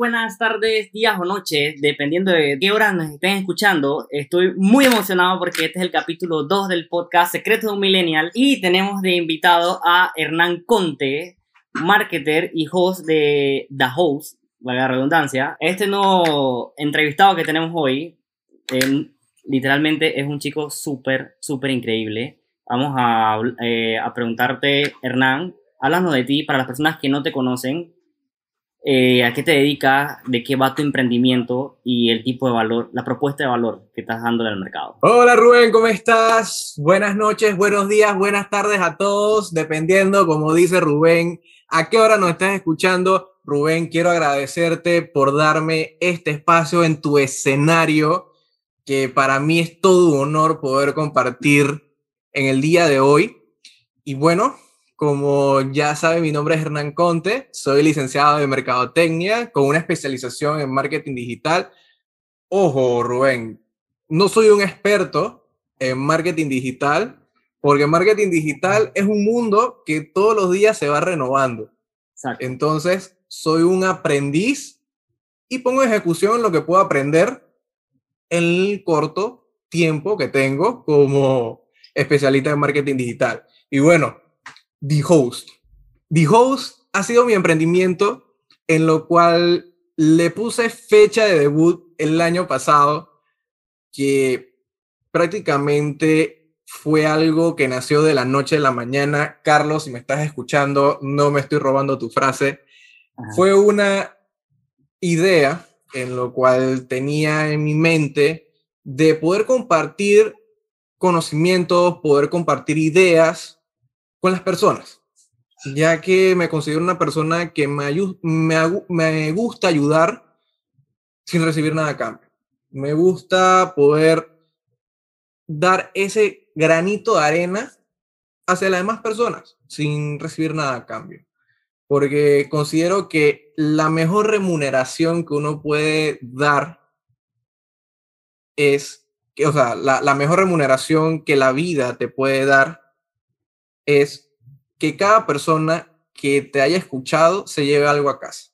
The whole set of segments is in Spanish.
buenas tardes, días o noches, dependiendo de qué hora nos estén escuchando. Estoy muy emocionado porque este es el capítulo 2 del podcast Secretos de un Millennial y tenemos de invitado a Hernán Conte, marketer y host de The Host, valga la redundancia. Este nuevo entrevistado que tenemos hoy, eh, literalmente es un chico súper, súper increíble. Vamos a, eh, a preguntarte, Hernán, háblanos de ti para las personas que no te conocen. Eh, a qué te dedicas, de qué va tu emprendimiento y el tipo de valor, la propuesta de valor que estás dando al mercado. Hola Rubén, ¿cómo estás? Buenas noches, buenos días, buenas tardes a todos, dependiendo, como dice Rubén, a qué hora nos estás escuchando. Rubén, quiero agradecerte por darme este espacio en tu escenario, que para mí es todo un honor poder compartir en el día de hoy. Y bueno, como ya sabe, mi nombre es Hernán Conte, soy licenciado de Mercadotecnia con una especialización en marketing digital. Ojo, Rubén, no soy un experto en marketing digital, porque marketing digital es un mundo que todos los días se va renovando. Exacto. Entonces, soy un aprendiz y pongo en ejecución lo que puedo aprender en el corto tiempo que tengo como especialista en marketing digital. Y bueno, The Host. The Host ha sido mi emprendimiento en lo cual le puse fecha de debut el año pasado, que prácticamente fue algo que nació de la noche a la mañana. Carlos, si me estás escuchando, no me estoy robando tu frase. Fue una idea en lo cual tenía en mi mente de poder compartir conocimientos, poder compartir ideas con las personas, ya que me considero una persona que me, gusta ayudar sin recibir nada a cambio. Me gusta poder dar ese granito de arena hacia las demás personas sin recibir nada a cambio. Porque considero que la mejor remuneración que uno puede dar es, que, o sea, la, la mejor remuneración que la vida te puede dar es que cada persona que te haya escuchado se lleve algo a casa.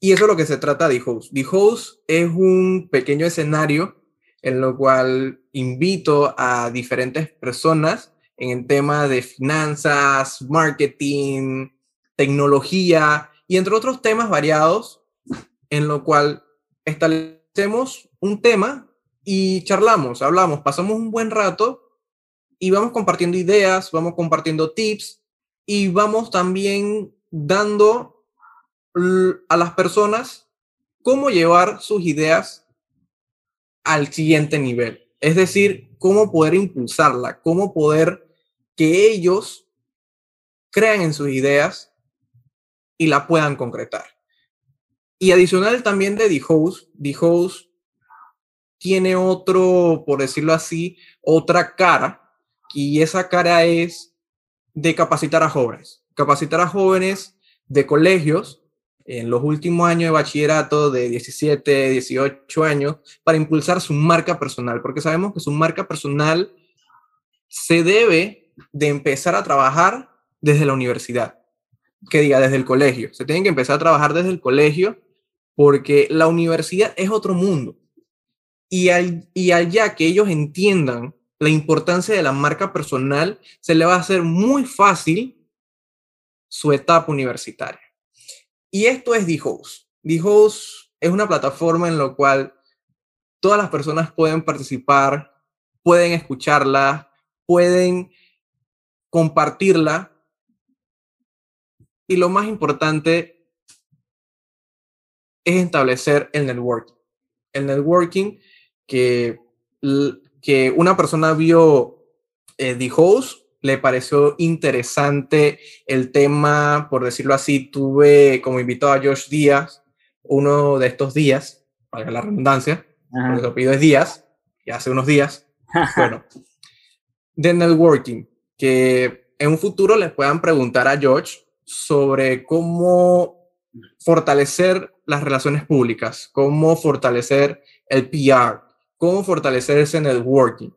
Y eso es lo que se trata de Host. The Host es un pequeño escenario en lo cual invito a diferentes personas en el tema de finanzas, marketing, tecnología y entre otros temas variados, en lo cual establecemos un tema y charlamos, hablamos, pasamos un buen rato y vamos compartiendo ideas, vamos compartiendo tips y vamos también dando a las personas cómo llevar sus ideas al siguiente nivel. Es decir, cómo poder impulsarla, cómo poder que ellos crean en sus ideas y la puedan concretar. Y adicional también de The Host, The Host tiene otro, por decirlo así, otra cara y esa cara es de capacitar a jóvenes, capacitar a jóvenes de colegios en los últimos años de bachillerato de 17, 18 años para impulsar su marca personal, porque sabemos que su marca personal se debe de empezar a trabajar desde la universidad, que diga desde el colegio, se tienen que empezar a trabajar desde el colegio porque la universidad es otro mundo. Y, al, y allá que ellos entiendan la importancia de la marca personal, se le va a hacer muy fácil su etapa universitaria. Y esto es. The Host es una plataforma en la cual todas las personas pueden participar, pueden escucharla, pueden compartirla. Y lo más importante es establecer el networking. El networking que que una persona vio eh, The Host, le pareció interesante el tema, por decirlo así, tuve como invitado a Josh Díaz uno de estos días, para la redundancia, porque lo pido es Díaz, y hace unos días, bueno, de networking, que en un futuro les puedan preguntar a Josh sobre cómo fortalecer las relaciones públicas, cómo fortalecer el PR, cómo fortalecer ese networking.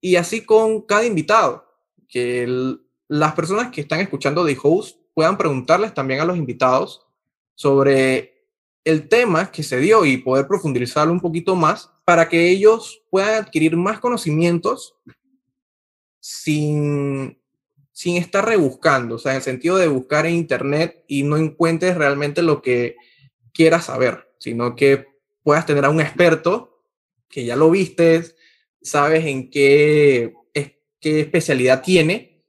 Y así con cada invitado, que las personas que están escuchando The Host puedan preguntarles también a los invitados sobre el tema que se dio y poder profundizarlo un poquito más para que ellos puedan adquirir más conocimientos sin, sin estar rebuscando, o sea, en el sentido de buscar en internet y no encuentres realmente lo que quieras saber, sino que puedas tener a un experto que ya lo vistes, sabes en qué, qué especialidad tiene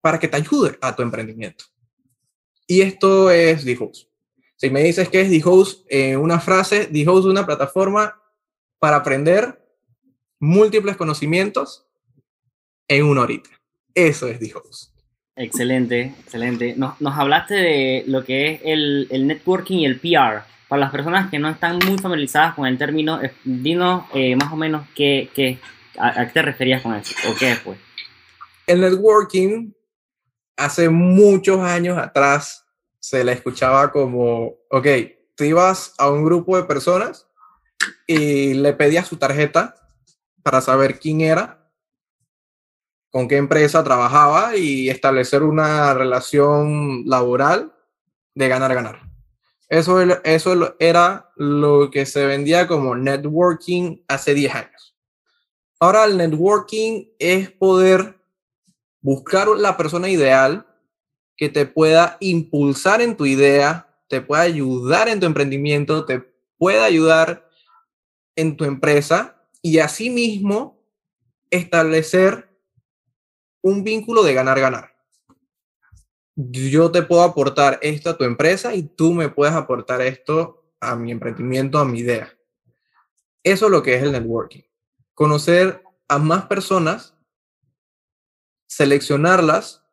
para que te ayude a tu emprendimiento. Y esto es D-Host. Si me dices que es D-Host en una frase, D-Host es una plataforma para aprender múltiples conocimientos en una horita. Eso es D-Host. Excelente, excelente. Nos, nos, hablaste de lo que es el, el, networking y el PR. Para las personas que no están muy familiarizadas con el término, eh, dinos eh, más o menos qué, qué, a, qué te referías con eso o qué fue. El networking hace muchos años atrás se le escuchaba como, ok, tú ibas a un grupo de personas y le pedías su tarjeta para saber quién era, con qué empresa trabajaba y establecer una relación laboral de ganar-ganar. Eso, eso era lo que se vendía como networking hace 10 años. Ahora el networking es poder buscar la persona ideal que te pueda impulsar en tu idea, te pueda ayudar en tu emprendimiento, te pueda ayudar en tu empresa y asimismo establecer un vínculo de ganar-ganar. Yo te puedo aportar esto a tu empresa y tú me puedes aportar esto a mi emprendimiento, a mi idea. Eso es lo que es el networking. Conocer a más personas seleccionarlas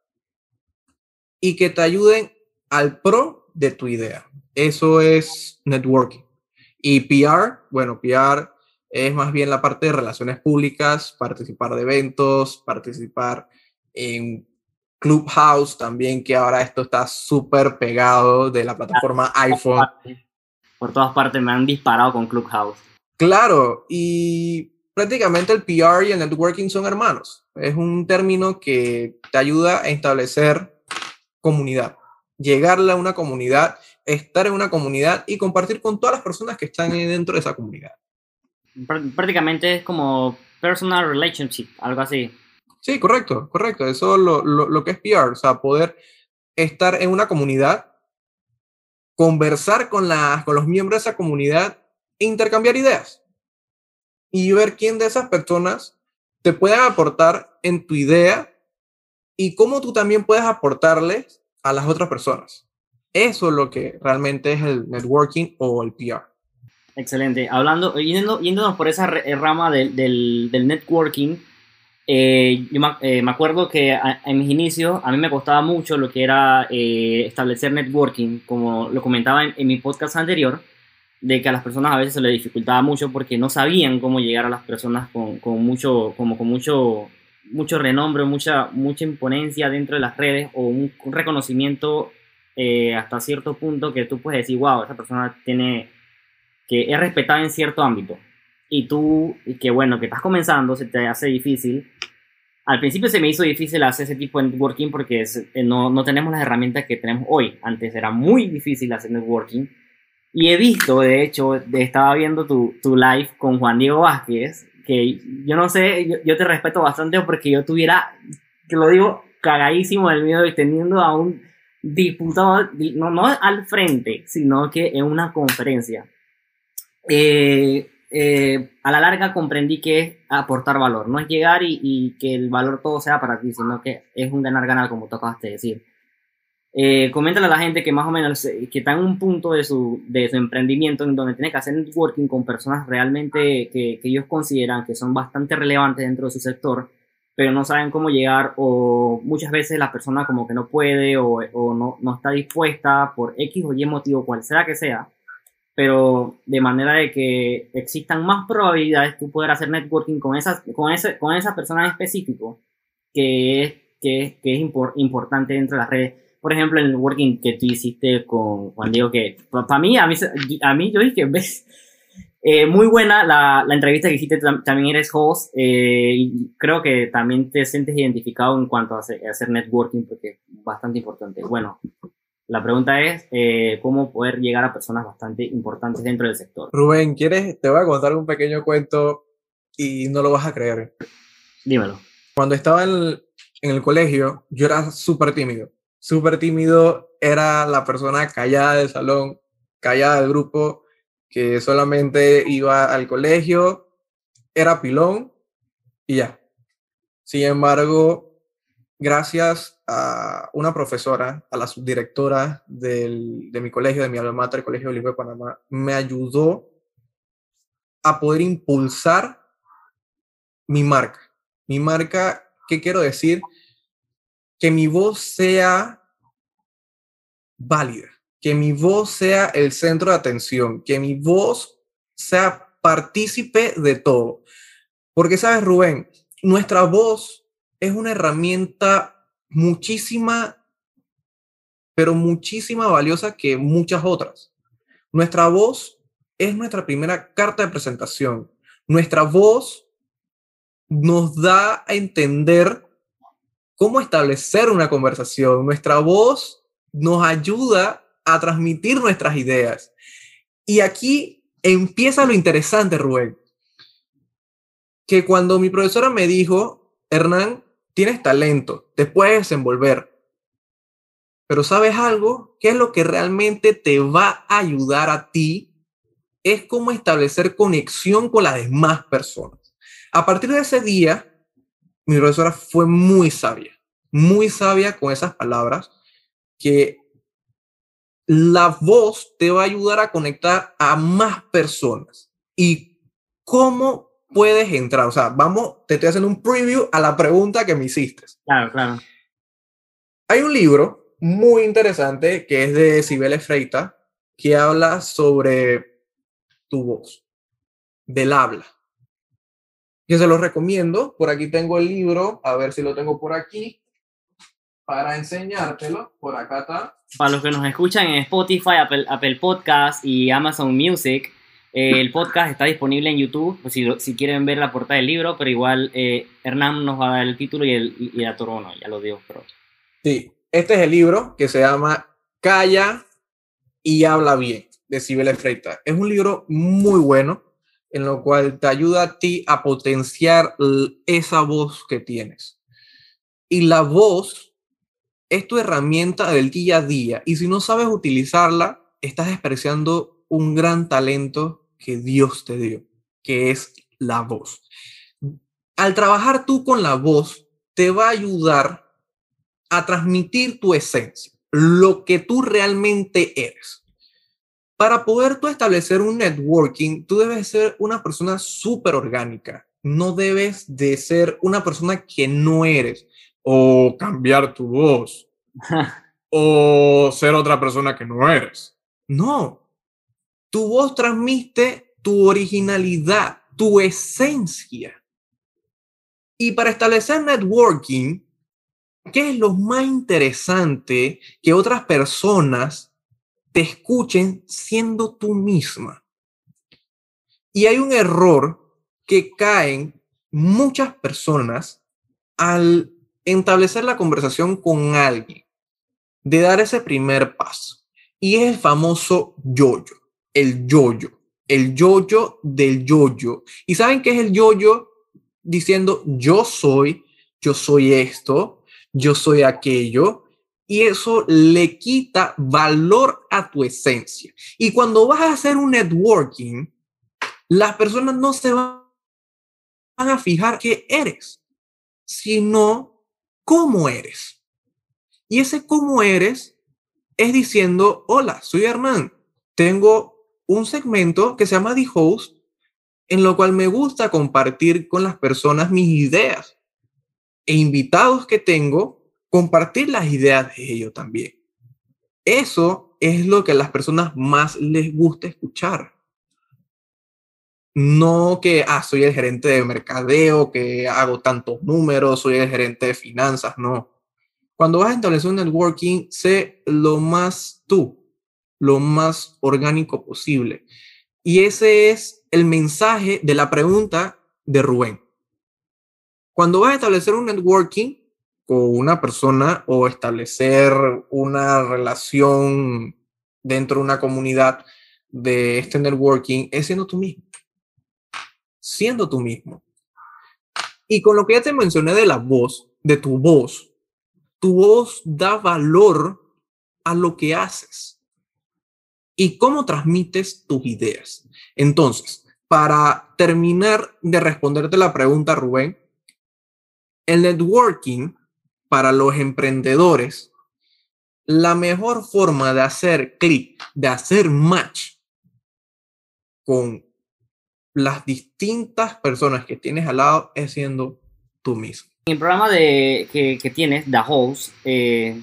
y que te ayuden al pro de tu idea. Eso es networking. Y PR, bueno, PR es más bien la parte de relaciones públicas, participar de eventos, participar en Clubhouse también, que ahora esto está súper pegado de la plataforma iPhone. Por todas partes me han disparado con Clubhouse. Claro, y prácticamente el PR y el networking son hermanos. Es un término que te ayuda a establecer comunidad, llegarle a una comunidad, estar en una comunidad y compartir con todas las personas que están dentro de esa comunidad. Prácticamente es como personal relationship, algo así. Sí, correcto, correcto. Eso es lo, lo, lo que es PR, o sea, poder estar en una comunidad, conversar con, la, con los miembros de esa comunidad e intercambiar ideas y ver quién de esas personas te puede aportar en tu idea y cómo tú también puedes aportarles a las otras personas. Eso es lo que realmente es el networking o el PR. Excelente. Hablando, yéndonos por esa rama del, del, networking, eh, yo eh, me, acuerdo que en mis inicios a mí me costaba mucho lo que era establecer networking, como lo comentaba en, mi podcast anterior de que a las personas a veces se les dificultaba mucho porque no sabían cómo llegar a las personas con, con mucho, como con mucho, mucho renombre, mucha, mucha imponencia dentro de las redes o un, reconocimiento eh, hasta cierto punto que tú puedes decir, wow, esa persona tiene, que es respetada en cierto ámbito. Y tú, que bueno, que estás comenzando, se te hace difícil. Al principio se me hizo difícil hacer ese tipo de networking porque eh, no, no tenemos las herramientas que tenemos hoy. Antes era muy difícil hacer networking y he visto, de hecho, estaba viendo tu, tu live con Juan Diego Vázquez, que yo no sé, yo, te respeto bastante porque yo tuviera, que lo digo, cagadísimo el miedo de teniendo a un diputado, no, no al frente, sino que en una conferencia. Eh, eh, a la larga comprendí que es aportar valor, no es llegar y, y, que el valor todo sea para ti, sino que es un ganar-ganar, como tocaste decir. Eh, coméntale a la gente que más o menos eh, que está en un punto de su, de su emprendimiento en donde tiene que hacer networking con personas realmente que, que, ellos consideran que son bastante relevantes dentro de su sector, pero no saben cómo llegar o muchas veces la persona como que no puede o, o no, no, está dispuesta por X o Y motivo, cual sea que sea, pero de manera de que existan más probabilidades de poder hacer networking con esas, con ese, con esa persona en específico que es, que, que es importante dentro de las redes por ejemplo, el working que tú hiciste con Juan Diego, que para mí, a mí, a mí yo dije, ves, eh, muy buena la, la, entrevista que hiciste, también eres host, eh, y creo que también te sientes identificado en cuanto a hacer, networking, porque es bastante importante. Bueno, La pregunta es eh, cómo poder llegar a personas bastante importantes dentro del sector. Rubén, ¿quieres? Te voy a contar un pequeño cuento y no lo vas a creer. Dímelo. Cuando estaba en el, colegio, yo era súper tímido. Súper tímido, era la persona callada del salón, callada del grupo, que solamente iba al colegio, era pilón y ya. Sin embargo, gracias a una profesora, a la subdirectora del, de mi colegio, de mi alma mater, el Colegio Bilingüe de Panamá, me ayudó a poder impulsar mi marca. Mi marca, ¿qué quiero decir? Que mi voz sea válida, que mi voz sea el centro de atención, que mi voz sea partícipe de todo. Porque, ¿sabes, Rubén? Nuestra voz es una herramienta muchísima, pero muchísima valiosa que muchas otras. Nuestra voz es nuestra primera carta de presentación. Nuestra voz nos da a entender cómo establecer una conversación. Nuestra voz nos ayuda a transmitir nuestras ideas. Y aquí empieza lo interesante, Rubén. Que cuando mi profesora me dijo, Hernán, tienes talento, te puedes desenvolver. Pero ¿sabes algo? ¿Qué es lo que realmente te va a ayudar a ti? Es cómo establecer conexión con las demás personas. A partir de ese día, mi profesora fue muy sabia, muy sabia con esas palabras, que la voz te va a ayudar a conectar a más personas. ¿Y cómo puedes entrar? O sea, vamos, te estoy haciendo un preview a la pregunta que me hiciste. Claro, claro. Hay un libro muy interesante que es de Sibel Freita, que habla sobre tu voz, del habla que se los recomiendo. Por aquí tengo el libro, a ver si lo tengo por aquí para enseñártelo. Por acá está. Para los que nos escuchan en Spotify, Apple, Apple Podcast y Amazon Music, eh, el podcast está disponible en YouTube, pues si, si, quieren ver la portada del libro, pero igual eh, Hernán nos va a dar el título y, el, y la torono, ya lo digo. Pero... Sí, este es el libro que se llama Calla y habla bien, de Sibel Freita. Es un libro muy bueno en lo cual te ayuda a ti a potenciar esa voz que tienes. Y la voz es tu herramienta del día a día. Y si no sabes utilizarla, estás despreciando un gran talento que Dios te dio, que es la voz. Al trabajar tú con la voz, te va a ayudar a transmitir tu esencia, lo que tú realmente eres. Para poder tú establecer un networking, tú debes ser una persona súper orgánica. No debes de ser una persona que no eres o cambiar tu voz o ser otra persona que no eres. No. Tu voz transmite tu originalidad, tu esencia. Y para establecer networking, ¿qué es lo más interesante que otras personas te escuchen siendo tú misma. Y hay un error que caen muchas personas al establecer la conversación con alguien, de dar ese primer paso. Y es el famoso yoyo, el yoyo, el yoyo del yoyo. ¿Y saben qué es el yoyo? Diciendo yo soy, yo soy esto, yo soy aquello, y eso le quita valor a tu esencia. Y cuando vas a hacer un networking, las personas no se van a fijar qué eres, sino cómo eres. Y ese cómo eres es diciendo, hola, soy Hernán, tengo un segmento que se llama The Host, en lo cual me gusta compartir con las personas mis ideas e invitados que tengo compartir las ideas de ellos también. Eso es lo que a las personas más les gusta escuchar. No que, ah, soy el gerente de mercadeo, que hago tantos números, soy el gerente de finanzas, no. Cuando vas a establecer un networking, sé lo más tú, lo más orgánico posible. Y ese es el mensaje de la pregunta de Rubén. Cuando vas a establecer un networking, con una persona o establecer una relación dentro de una comunidad de este networking es siendo tú mismo. Siendo tú mismo. Y con lo que ya te mencioné de la voz, de tu voz, tu voz da valor a lo que haces y cómo transmites tus ideas. Entonces, para terminar de responderte la pregunta, Rubén, el networking para los emprendedores, la mejor forma de hacer clic, de hacer match con las distintas personas que tienes al lado es siendo tú mismo. En el programa de, que, tienes, The Host, eh,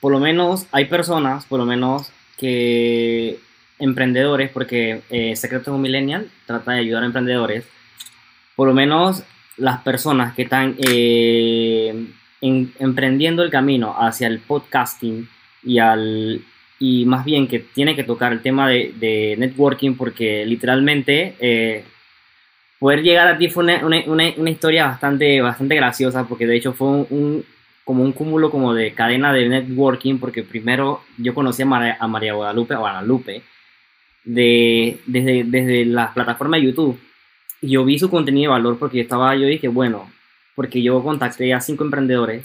por lo menos hay personas, por lo menos que emprendedores, porque eh, Secreto de un Millennial trata de ayudar a emprendedores, por lo menos las personas que están eh, emprendiendo el camino hacia el podcasting y al y más bien que tiene que tocar el tema de, networking porque literalmente eh, poder llegar a ti fue una, una, una, historia bastante, bastante graciosa porque de hecho fue un, como un cúmulo como de cadena de networking porque primero yo conocí a a María Guadalupe, Guadalupe de, desde, desde la plataforma de YouTube y yo vi su contenido de valor porque yo estaba, yo dije, bueno, porque yo contacté a cinco emprendedores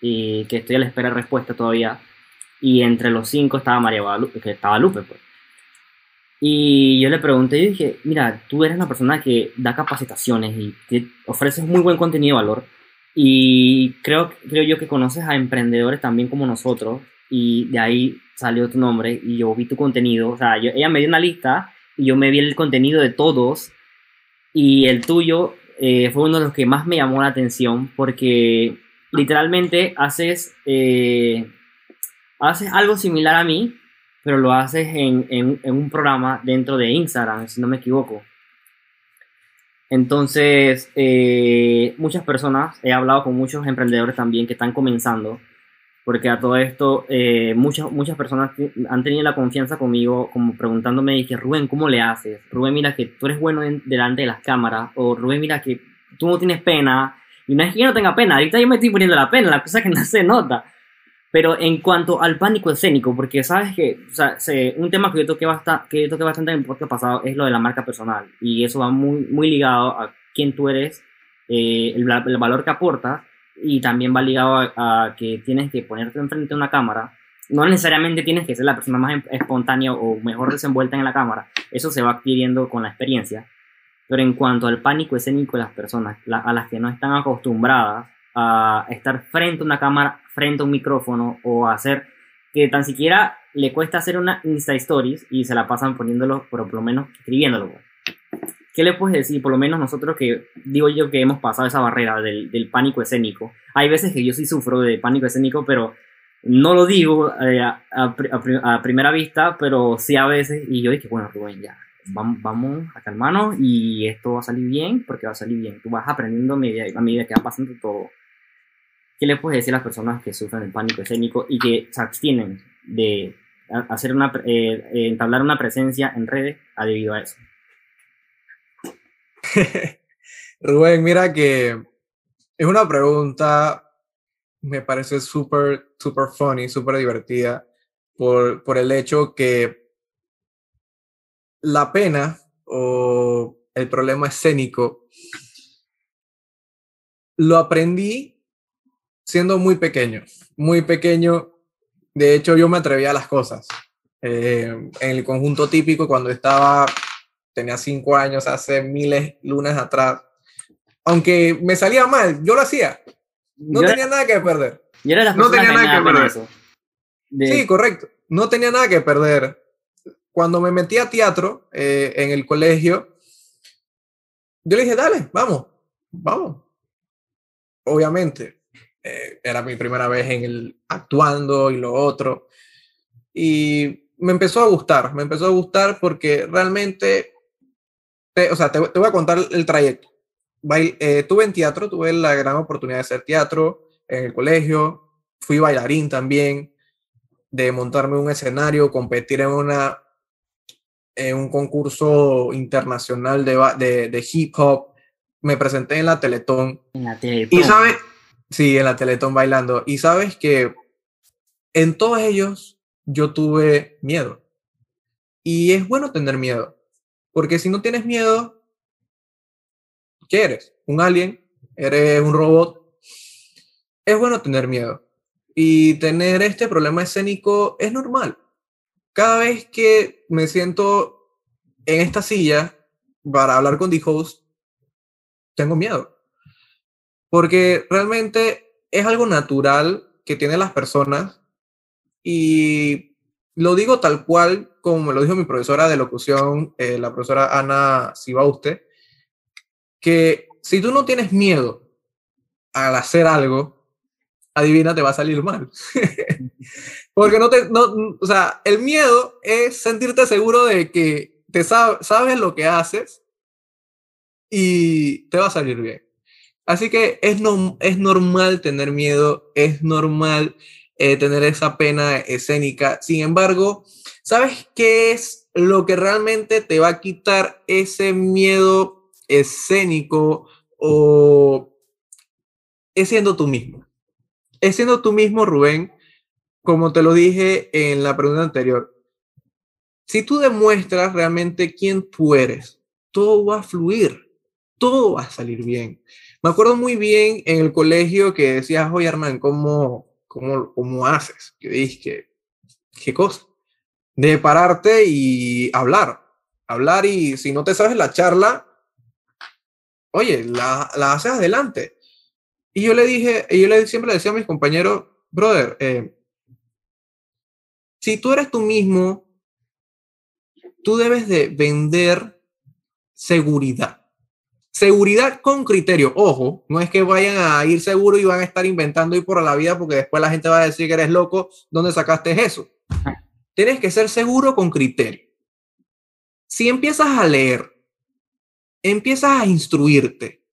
y que estoy a la espera de respuesta todavía. Y entre los cinco estaba María Guadalupe, que estaba Lupe, pues. Y yo le pregunté, y dije, mira, tú eres una persona que da capacitaciones y que ofreces muy buen contenido de valor. Y creo, creo yo que conoces a emprendedores también como nosotros. Y de ahí salió tu nombre y yo vi tu contenido. O sea, yo, ella me dio una lista y yo me vi el contenido de todos. Y el tuyo eh, fue uno de los que más me llamó la atención porque literalmente haces, eh, haces algo similar a mí, pero lo haces en, en, un programa dentro de Instagram, si no me equivoco. Entonces, eh, muchas personas, he hablado con muchos emprendedores también que están comenzando porque a todo esto eh, muchas, muchas personas han tenido la confianza conmigo como preguntándome, dije, Rubén, ¿cómo le haces? Rubén, mira que tú eres bueno delante de las cámaras, o Rubén, mira que tú no tienes pena, y no es que yo no tenga pena, ahorita yo me estoy poniendo la pena, la cosa que no se nota. Pero en cuanto al pánico escénico, porque sabes que, o sea, un tema que yo toqué, bastante, que yo toqué bastante en el podcast pasado es lo de la marca personal, y eso va muy, muy ligado a quién tú eres, eh, el, el valor que aportas, y también va ligado a, que tienes que ponerte enfrente de una cámara. No necesariamente tienes que ser la persona más em, espontánea o mejor desenvuelta en la cámara. Eso se va adquiriendo con la experiencia. Pero en cuanto al pánico escénico de las personas, a las que no están acostumbradas a estar frente a una cámara, frente a un micrófono o a hacer que tan siquiera le cuesta hacer una Insta Stories y se la pasan poniéndolo, pero por lo menos escribiéndolo. ¿Qué le puedes decir? Por lo menos nosotros que digo yo que hemos pasado esa barrera del, del pánico escénico. Hay veces que yo sí sufro de pánico escénico, pero no lo digo eh, a, a, primera vista, pero sí a veces. Y yo dije, bueno, Rubén, ya, vamos, vamos a calmarnos y esto va a salir bien, porque va a salir bien. Tú vas aprendiendo a medida, a medida que va pasando todo. ¿Qué le puedes decir a las personas que sufren del pánico escénico y que se abstienen de hacer una, eh, entablar una presencia en redes a debido a eso? Rubén, mira que es una pregunta, me parece súper, súper funny, súper divertida, por, por el hecho que la pena o el problema escénico lo aprendí siendo muy pequeño, muy pequeño. De hecho, yo me atrevía a las cosas. Eh, en el conjunto típico, cuando estaba tenía cinco años, hace miles lunes atrás. Aunque me salía mal, yo lo hacía. No tenía nada que perder. no tenía nada que perder. Sí, correcto. No tenía nada que perder. Cuando me metí a teatro eh, en el colegio, yo le dije, dale, vamos, vamos. Obviamente, eh, era mi primera vez en el actuando y lo otro. Y me empezó a gustar, me empezó a gustar porque realmente o sea, te, voy a contar el trayecto. Eh, tuve en teatro, tuve la gran oportunidad de hacer teatro en el colegio, fui bailarín también, de montarme un escenario, competir en, una, en un concurso internacional de, de, de hip hop, me presenté en la Teletón. En la Teletón. Y sabes, Sí, en la Teletón bailando. Y sabes que en todos ellos yo tuve miedo. Y es bueno tener miedo, porque si no tienes miedo, ¿qué eres? ¿Un alien? ¿Eres un robot? Es bueno tener miedo. Y tener este problema escénico es normal. Cada vez que me siento en esta silla para hablar con The tengo miedo. Porque realmente es algo natural que tienen las personas y lo digo tal cual como me lo dijo mi profesora de locución, eh, la profesora Ana Sibauste, que si tú no tienes miedo al hacer algo, adivina, te va a salir mal. Porque no te, no, o sea, el miedo es sentirte seguro de que te sabes lo que haces y te va a salir bien. Así que es, no, es normal tener miedo, es normal eh, tener esa pena escénica. Sin embargo, ¿sabes qué es lo que realmente te va a quitar ese miedo escénico o es siendo tú mismo? es siendo tú mismo, Rubén, como te lo dije en la pregunta anterior. Si tú demuestras realmente quién tú eres, todo va a fluir, todo va a salir bien. Me acuerdo muy bien en el colegio que decías, oye Hernán, ¿cómo, cómo, cómo haces? Yo dije, ¿qué cosa? De pararte y hablar. Hablar y si no te sabes la charla, oye, la, la haces adelante. Y yo le dije, y yo le, siempre le decía a mis compañeros, brother, eh, si tú eres tú mismo, tú debes de vender seguridad. Seguridad con criterio. Ojo, no es que vayan a ir seguro y van a estar inventando y por la vida porque después la gente va a decir que eres loco. ¿Dónde sacaste eso? Tienes que ser seguro con criterio. Si empiezas a leer, empiezas a instruirte,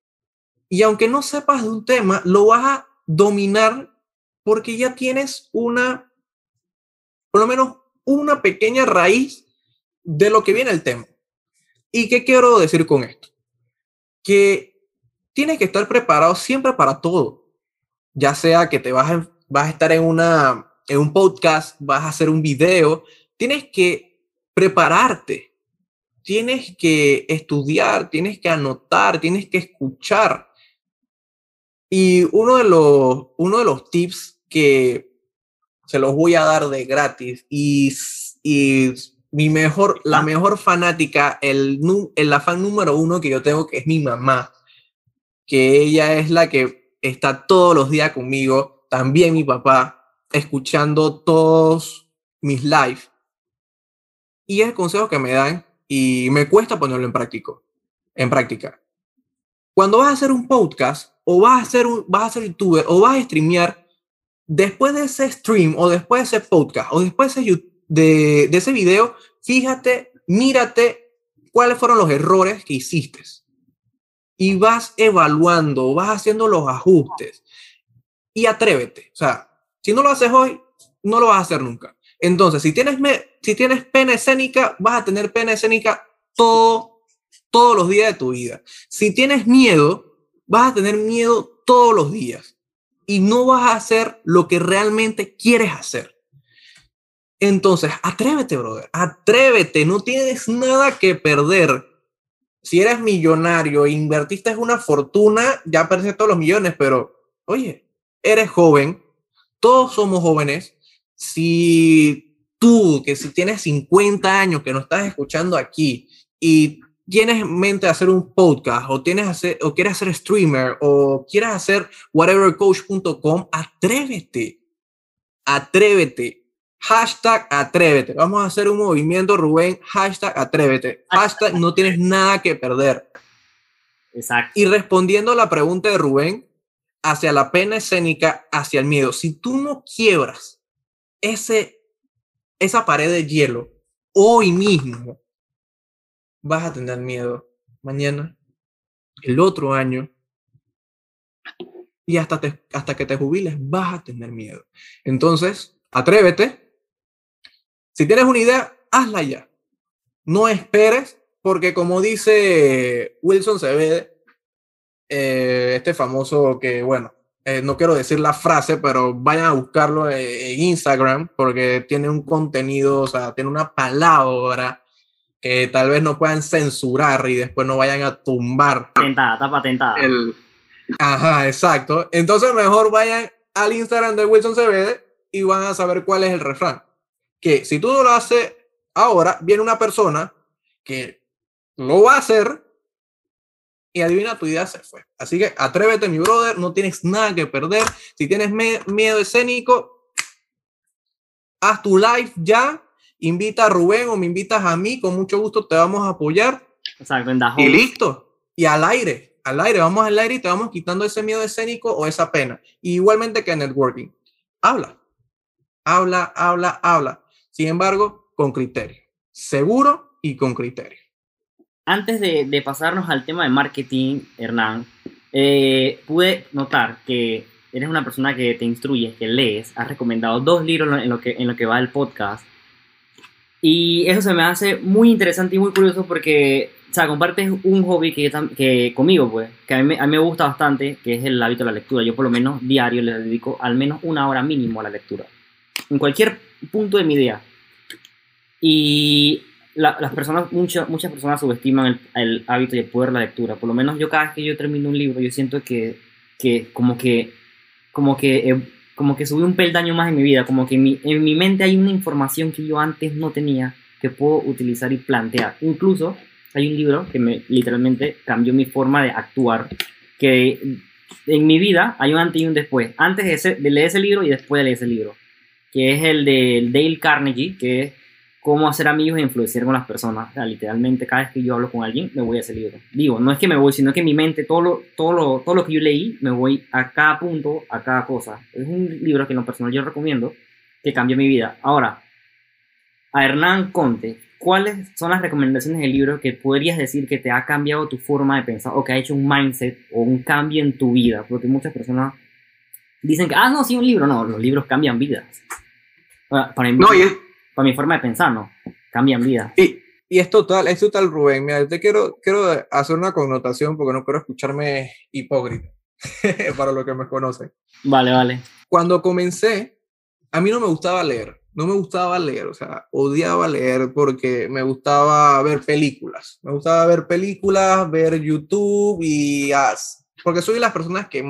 y aunque no sepas de un tema, lo vas a dominar porque ya tienes una, por lo menos una pequeña raíz de lo que viene el tema. ¿Y qué quiero decir con esto? Que tienes que estar preparado siempre para todo. Ya sea que te vas a, vas a estar en, una, en un podcast, vas a hacer un video, tienes que prepararte, tienes que estudiar, tienes que anotar, tienes que escuchar. Y uno de los, uno de los tips que se los voy a dar de gratis y, y mi mejor, la mejor fanática, el, el fan número uno que yo tengo, que es mi mamá, que ella es la que está todos los días conmigo, también mi papá, escuchando todos mis live. Y es el consejo que me dan y me cuesta ponerlo en práctico, en práctica. Cuando vas a hacer un podcast, o vas a ser, un, vas a ser youtuber o vas a streamear, después de ese stream o después de ese podcast o después de, de, ese video, fíjate, mírate cuáles fueron los errores que hiciste. Y vas evaluando, vas haciendo los ajustes. Y atrévete. O sea, si no lo haces hoy, no lo vas a hacer nunca. Entonces, si tienes, si tienes pena escénica, vas a tener pena escénica todo, todos los días de tu vida. Si tienes miedo, vas a tener miedo todos los días y no vas a hacer lo que realmente quieres hacer. Entonces, atrévete, brother, atrévete, no tienes nada que perder. Si eres millonario e invertiste una fortuna, ya perdiste todos los millones, pero oye, eres joven, todos somos jóvenes. Si tú, que si tienes 50 años, que no estás escuchando aquí y tienes en mente hacer un podcast o, tienes o quieres hacer streamer o quieres hacer whatevercoach.com, atrévete, atrévete. Hashtag atrévete. Vamos a hacer un movimiento, Rubén. Hashtag atrévete. Hashtag no tienes nada que perder. Exacto. Y respondiendo a la pregunta de Rubén, hacia la pena escénica, hacia el miedo. Si tú no quiebras ese, esa pared de hielo hoy mismo, vas a tener miedo mañana, el otro año, y hasta, hasta que te jubiles vas a tener miedo. Entonces, atrévete. Si tienes una idea, hazla ya. No esperes, porque como dice Wilson Sevede, eh, este famoso que, bueno, eh, no quiero decir la frase, pero vayan a buscarlo en Instagram porque tiene un contenido, o sea, tiene una palabra que tal vez no puedan censurar y después no vayan a tumbar. Patentada, está patentada. El... Ajá, exacto. Entonces mejor vayan al Instagram de Wilson CBD y van a saber cuál es el refrán. Que si tú no lo haces ahora, viene una persona que lo va a hacer y adivina, tu idea se fue. Así que atrévete, mi brother, no tienes nada que perder. Si tienes miedo escénico, haz tu live ya, invita a Rubén o me invitas a mí, con mucho gusto te vamos a apoyar. Exacto, Y listo. Y al aire, al aire, vamos al aire y te vamos quitando ese miedo escénico o esa pena. igualmente que networking. Habla, habla, habla, habla. Sin embargo, con criterio. Seguro y con criterio antes de, pasarnos al tema de marketing, Hernán, eh, pude notar que eres una persona que te instruye, que lees, has recomendado dos libros en lo que, en lo que va el podcast. Y eso se me hace muy interesante y muy curioso porque, o sea, compartes un hobby que, que conmigo, pues, que a mí, a mí, me gusta bastante, que es el hábito de la lectura. Yo por lo menos diario le dedico al menos una hora mínimo a la lectura. En cualquier punto de mi día. Y las personas, muchas muchas personas subestiman el, hábito y el poder de la lectura. Por lo menos yo cada vez que yo termino un libro, yo siento que, que como que, como que, eh, como que subí un peldaño más en mi vida, como que en mi, en mi mente hay una información que yo antes no tenía que puedo utilizar y plantear. Incluso hay un libro que me literalmente cambió mi forma de actuar, que en mi vida hay un antes y un después. Antes de leer ese libro y después de leer ese libro, que es el de Dale Carnegie, que es cómo hacer amigos e influenciar con las personas. O sea, literalmente cada vez que yo hablo con alguien, me voy a ese libro. Digo, no es que me voy, sino que en mi mente, todo lo, todo lo, todo lo que yo leí, me voy a cada punto, a cada cosa. Es un libro que en lo personal yo recomiendo, que cambió mi vida. Ahora, a Hernán Conte, ¿cuáles son las recomendaciones del libro que podrías decir que te ha cambiado tu forma de pensar o que ha hecho un mindset o un cambio en tu vida? Porque muchas personas dicen que, ah, no, sí, un libro. No, los libros cambian vidas. Para mí, no, y para mi forma de pensar, ¿no? Cambian vida. Y, y es total, es total, Rubén. Mira, te quiero, quiero hacer una connotación porque no quiero escucharme hipócrita para lo que me conocen. Vale, vale. Cuando comencé, a mí no me gustaba leer. No me gustaba leer, o sea, odiaba leer porque me gustaba ver películas. Me gustaba ver películas, ver YouTube y... porque soy de las personas que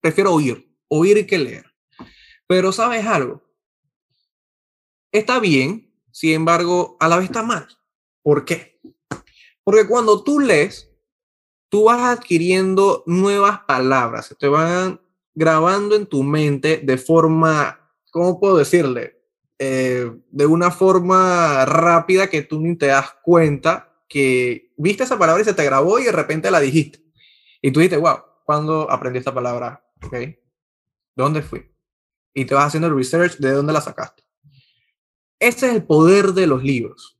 prefiero oír, oír que leer. Pero sabes algo, está bien, sin embargo, a la vez está mal. ¿Por qué? Porque cuando tú lees, tú vas adquiriendo nuevas palabras, te van grabando en tu mente de forma, ¿cómo puedo decirle? Eh, de una forma rápida que tú ni te das cuenta que viste esa palabra y se te grabó y de repente la dijiste. Y tú dices, wow, ¿cuándo aprendí esta palabra? ¿Ok? ¿Dónde fui? Y te vas haciendo el research de dónde la sacaste. Ese es el poder de los libros.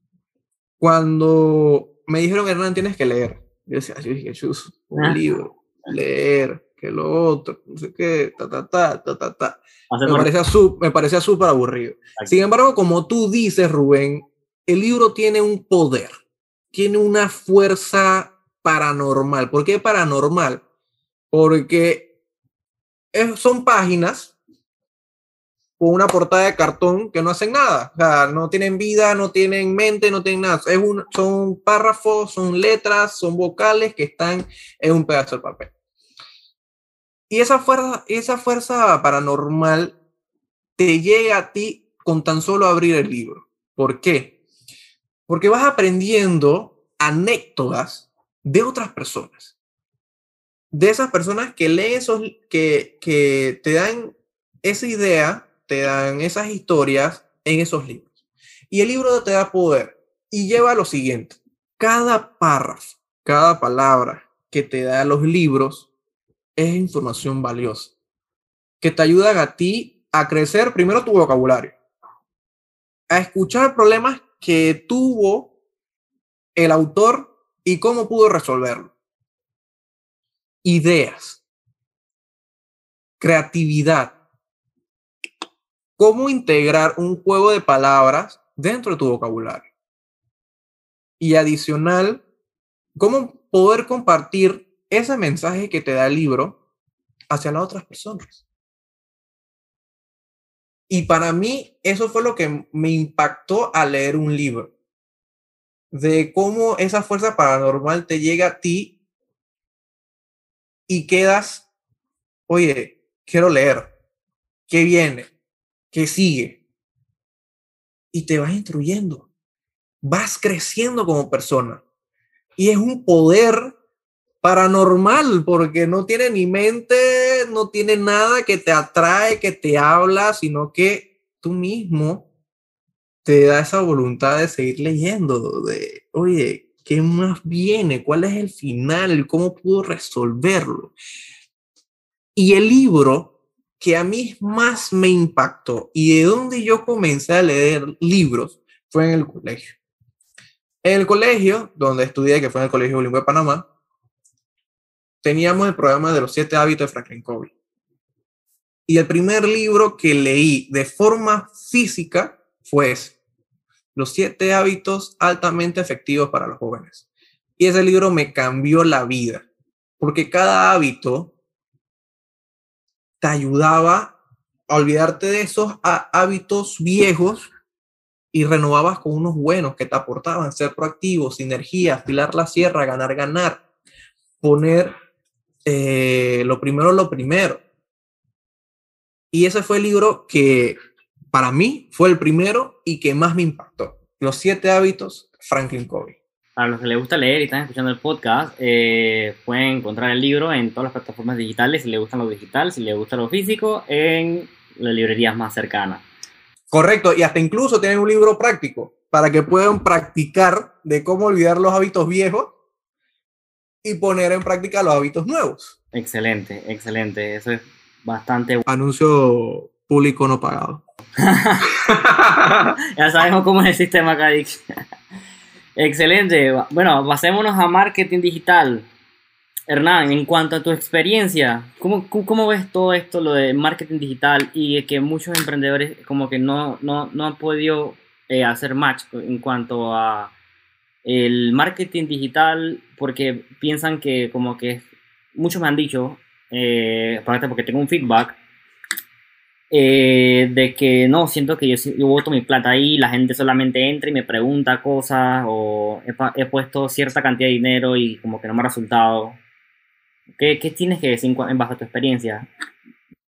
Cuando me dijeron, Hernán, tienes que leer. Yo decía, yo dije, chus, un ah. libro, leer, que lo otro, no sé qué, ta, ta, ta, ta, ta, ta. Me parecía, me parecía súper aburrido. Sin embargo, como tú dices, Rubén, el libro tiene un poder, tiene una fuerza paranormal. ¿Por qué paranormal? Porque son páginas con una portada de cartón que no hacen nada. O sea, no tienen vida, no tienen mente, no tienen nada. Es un, son párrafos, son letras, son vocales que están en un pedazo de papel. Y esa fuerza, esa fuerza paranormal te llega a ti con tan solo abrir el libro. ¿Por qué? Porque vas aprendiendo anécdotas de otras personas. De esas personas que leen esos, que, que te dan esa idea te dan esas historias en esos libros. Y el libro te da poder y lleva lo siguiente. Cada párrafo, cada palabra que te da los libros es información valiosa que te ayudan a ti a crecer primero tu vocabulario, a escuchar problemas que tuvo el autor y cómo pudo resolverlo. Ideas, creatividad, cómo integrar un juego de palabras dentro de tu vocabulario. Y adicional, cómo poder compartir ese mensaje que te da el libro hacia las otras personas. Y para mí eso fue lo que me impactó al leer un libro, de cómo esa fuerza paranormal te llega a ti y quedas, oye, quiero leer, ¿qué viene? ¿Qué sigue? Y te vas instruyendo, vas creciendo como persona. Y es un poder paranormal, porque no tiene ni mente, no tiene nada que te atrae, que te habla, sino que tú mismo te da esa voluntad de seguir leyendo, de, oye, ¿qué más viene? ¿Cuál es el final? ¿Cómo puedo resolverlo? Y el libro que a mí más me impactó y de donde yo comencé a leer libros fue en el colegio. En el colegio, donde estudié, que fue en el Colegio Bilingüe de Panamá, teníamos el programa de los siete hábitos de Franklin Covey. Y el primer libro que leí de forma física fue Los siete hábitos altamente efectivos para los jóvenes. Y ese libro me cambió la vida, porque cada hábito te ayudaba a olvidarte de esos hábitos viejos y renovabas con unos buenos que te aportaban ser proactivo, sinergia, afilar la sierra, ganar, ganar, poner eh, lo primero, lo primero. Y ese fue el libro que para mí fue el primero y que más me impactó. Los siete hábitos, Franklin Covey. Para los que les gusta leer y están escuchando el podcast, eh, pueden encontrar el libro en todas las plataformas digitales, si les gusta lo digital, si les gusta lo físico, en las librerías más cercanas. Correcto, y hasta incluso tienen un libro práctico para que puedan practicar de cómo olvidar los hábitos viejos y poner en práctica los hábitos nuevos. Excelente, excelente. Eso es bastante Anuncio público no pagado. ya sabemos cómo es el sistema Cadix. Excelente. Bueno, pasémonos a marketing digital. Hernán, en cuanto a tu experiencia, ¿cómo, ¿cómo, ves todo esto, lo de marketing digital y que muchos emprendedores como que no, no, no han podido eh, hacer match en cuanto a el marketing digital porque piensan que como que muchos me han dicho, eh, porque tengo un feedback, eh, de que no, siento que yo, yo voto mi plata ahí, la gente solamente entra y me pregunta cosas o he, puesto cierta cantidad de dinero y como que no me ha resultado. ¿Qué, qué tienes que decir en base a tu experiencia?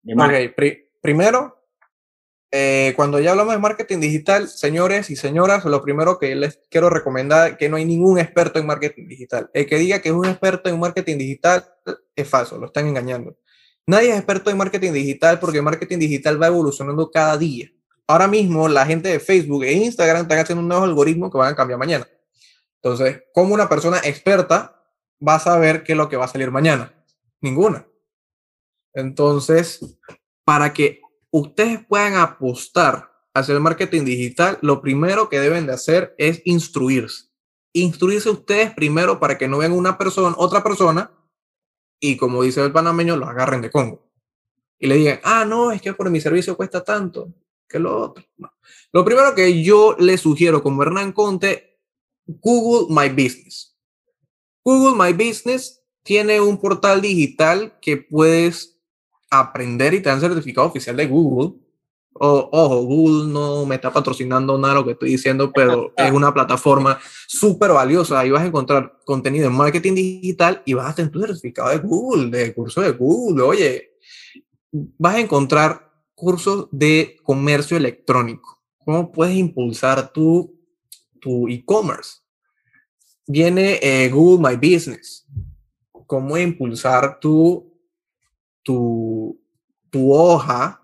De primero, eh, cuando ya hablamos de marketing digital, señores y señoras, lo primero que les quiero recomendar es que no hay ningún experto en marketing digital. El que diga que es un experto en marketing digital es falso, lo están engañando. Nadie es experto en marketing digital porque el marketing digital va evolucionando cada día. Ahora mismo la gente de Facebook e Instagram están haciendo un nuevo algoritmo que van a cambiar mañana. Entonces, ¿cómo una persona experta va a saber qué es lo que va a salir mañana? Ninguna. Entonces, para que ustedes puedan apostar hacia el marketing digital, lo primero que deben de hacer es instruirse. Instruirse ustedes primero para que no vean una persona, otra persona, y como dice el panameño, lo agarren de Congo. Y le digan, ah, no, es que por mi servicio cuesta tanto, que lo otro. Lo primero que yo le sugiero como Hernán Conte, Google My Business. Google My Business tiene un portal digital que puedes aprender y te dan certificado oficial de Google. Ojo, Google no me está patrocinando nada lo que estoy diciendo, pero es una plataforma súper valiosa. Ahí vas a encontrar contenido en marketing digital y vas a tener tu certificado de Google, de curso de Google. Oye, vas a encontrar cursos de comercio electrónico. ¿Cómo puedes impulsar tu tu e-commerce? Viene eh, Google My Business. ¿Cómo impulsar tu tu, hoja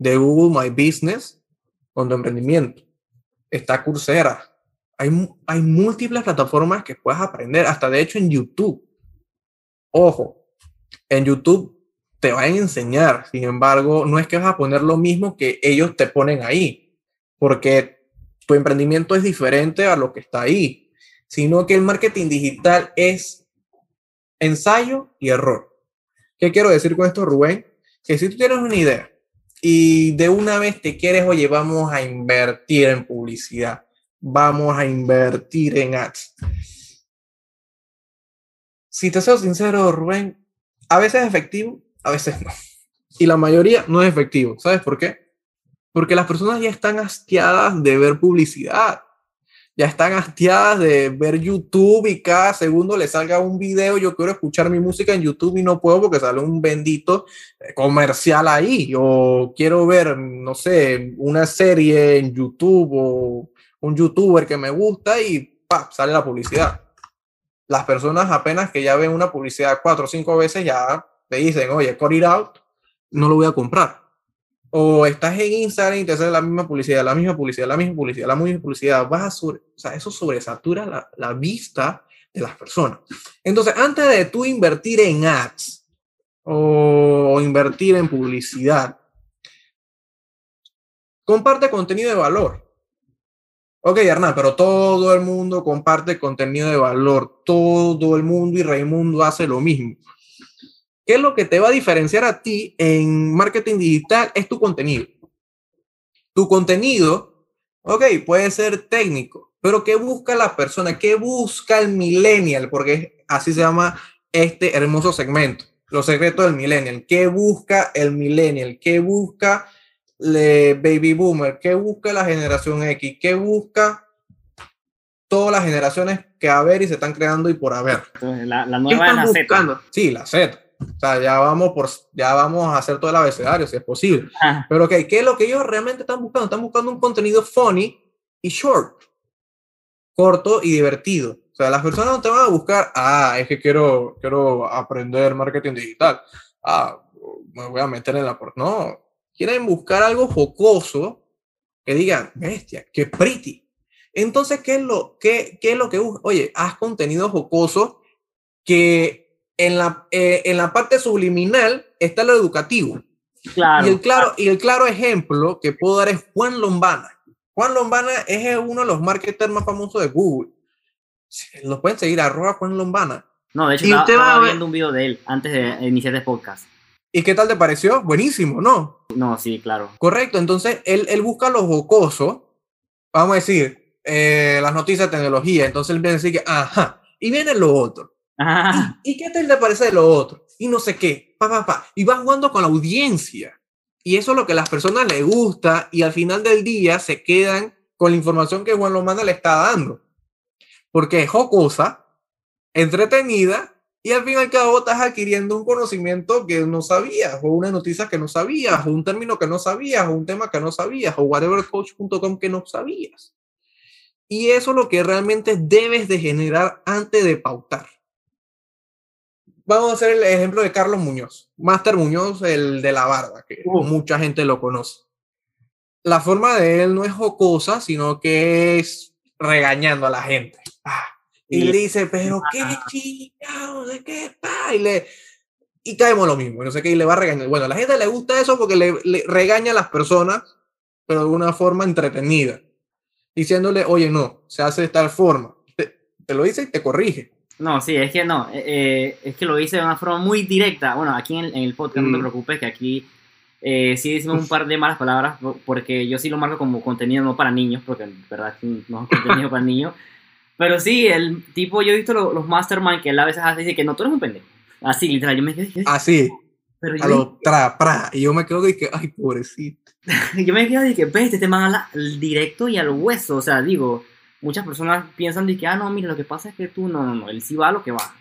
de Google My Business con tu emprendimiento. Está Coursera. Hay, hay múltiples plataformas que puedes aprender, hasta de hecho en YouTube. Ojo, en YouTube te van a enseñar, sin embargo, no es que vas a poner lo mismo que ellos te ponen ahí, porque tu emprendimiento es diferente a lo que está ahí, sino que el marketing digital es ensayo y error. ¿Qué quiero decir con esto, Rubén? Que si tú tienes una idea y de una vez te quieres, oye, vamos a invertir en publicidad, vamos a invertir en ads. Si te soy sincero, Rubén, a veces es efectivo, a veces no. y la mayoría no es efectivo. ¿Sabes por qué? Porque las personas ya están hastiadas de ver publicidad. Ya están hastiadas de ver YouTube y cada segundo le salga un video. Yo quiero escuchar mi música en YouTube y no puedo porque sale un bendito eh, comercial ahí. O quiero ver, no sé, una serie en YouTube o un youtuber que me gusta y sale la publicidad. Las personas apenas que ya ven una publicidad cuatro o cinco veces ya te dicen, oye, cut it out, no lo voy a comprar. O estás en Instagram y te sale la misma publicidad, la misma publicidad, la misma publicidad, la misma publicidad. Vas a sobre, o sea, eso sobresatura la, la vista de las personas. Entonces, antes de tú invertir en ads o invertir en publicidad, comparte contenido de valor. Ok, Hernán, pero todo el mundo comparte contenido de valor. Todo el mundo y Raimundo hace lo mismo. ¿Qué es lo que te va a diferenciar a ti en marketing digital? Es tu contenido. Tu contenido, ok, puede ser técnico, pero ¿qué busca la persona? ¿Qué busca el millennial? Porque así se llama este hermoso segmento, los secretos del millennial. ¿Qué busca el millennial? ¿Qué busca el baby boomer? ¿Qué busca la generación X? ¿Qué busca todas las generaciones que haber y se están creando y por haber? la, la nueva es la Z. Sí, la Z. O sea, ya vamos, por, ya vamos a hacer todo el abecedario, si es posible. Pero, ok, ¿qué es lo que ellos realmente están buscando? Están buscando un contenido funny y short, corto y divertido. O sea, las personas no te van a buscar, ah, es que quiero, quiero aprender marketing digital. Ah, me voy a meter en la... No, quieren buscar algo jocoso que digan, bestia, qué pretty. Entonces, ¿qué es lo, qué, qué es lo que busca? Oye, haz contenido jocoso que en la, eh, en la parte subliminal está lo educativo. Claro. Y el claro, y el claro ejemplo que puedo dar es Juan Lombana. Juan Lombana es uno de los marketers más famosos de Google. Los pueden seguir, arroba Juan Lombana. No, de hecho, y estaba, viendo un video de él antes de iniciar este podcast. ¿Y qué tal te pareció? Buenísimo, ¿no? No, sí, claro. Correcto, entonces él, él busca los jocosos, vamos a decir, eh, las noticias de tecnología, entonces él viene a decir que, ajá, y viene lo otro. ¿Y, qué te parece de lo otro? Y no sé qué, pa, pa, pa. Y vas jugando con la audiencia. Y eso es lo que a las personas les gusta y al final del día se quedan con la información que Juan Lomana le está dando. Porque es jocosa, entretenida y al fin y al cabo estás adquiriendo un conocimiento que no sabías, o una noticia que no sabías, o un término que no sabías, o un tema que no sabías, o whatevercoach.com que no sabías. Y eso es lo que realmente debes de generar antes de pautar vamos a hacer el ejemplo de Carlos Muñoz, Master Muñoz, el de la barba, que mucha gente lo conoce. La forma de él no es jocosa, sino que es regañando a la gente. Ah, y le dice, pero qué chingado, de qué está. Y, le, y caemos lo mismo, no sé qué, y le va a regañar. Bueno, a la gente le gusta eso porque le, regaña a las personas, pero de una forma entretenida, diciéndole, oye, no, se hace de tal forma. te lo dice y te corrige no, sí, es que no, eh, eh, es que lo hice de una forma muy directa. Bueno, aquí en, el podcast no te mm. preocupes, que aquí eh, sí decimos un par de malas palabras, porque yo sí lo marco como contenido no para niños, porque en verdad no es contenido para niños. Pero sí, el tipo, yo he visto los, mastermind que él a veces hace, dice que no, tú eres un pendejo. Así, literal, yo me quedo. Así. Pero yo, a lo tra, pra, y yo me quedo de que, ay, pobrecito. yo me quedo de que, ves, este man al directo y al hueso, o sea, digo muchas personas piensan de que, ah, no, mira, lo que pasa es que tú, no, no, no, él sí va a lo que va.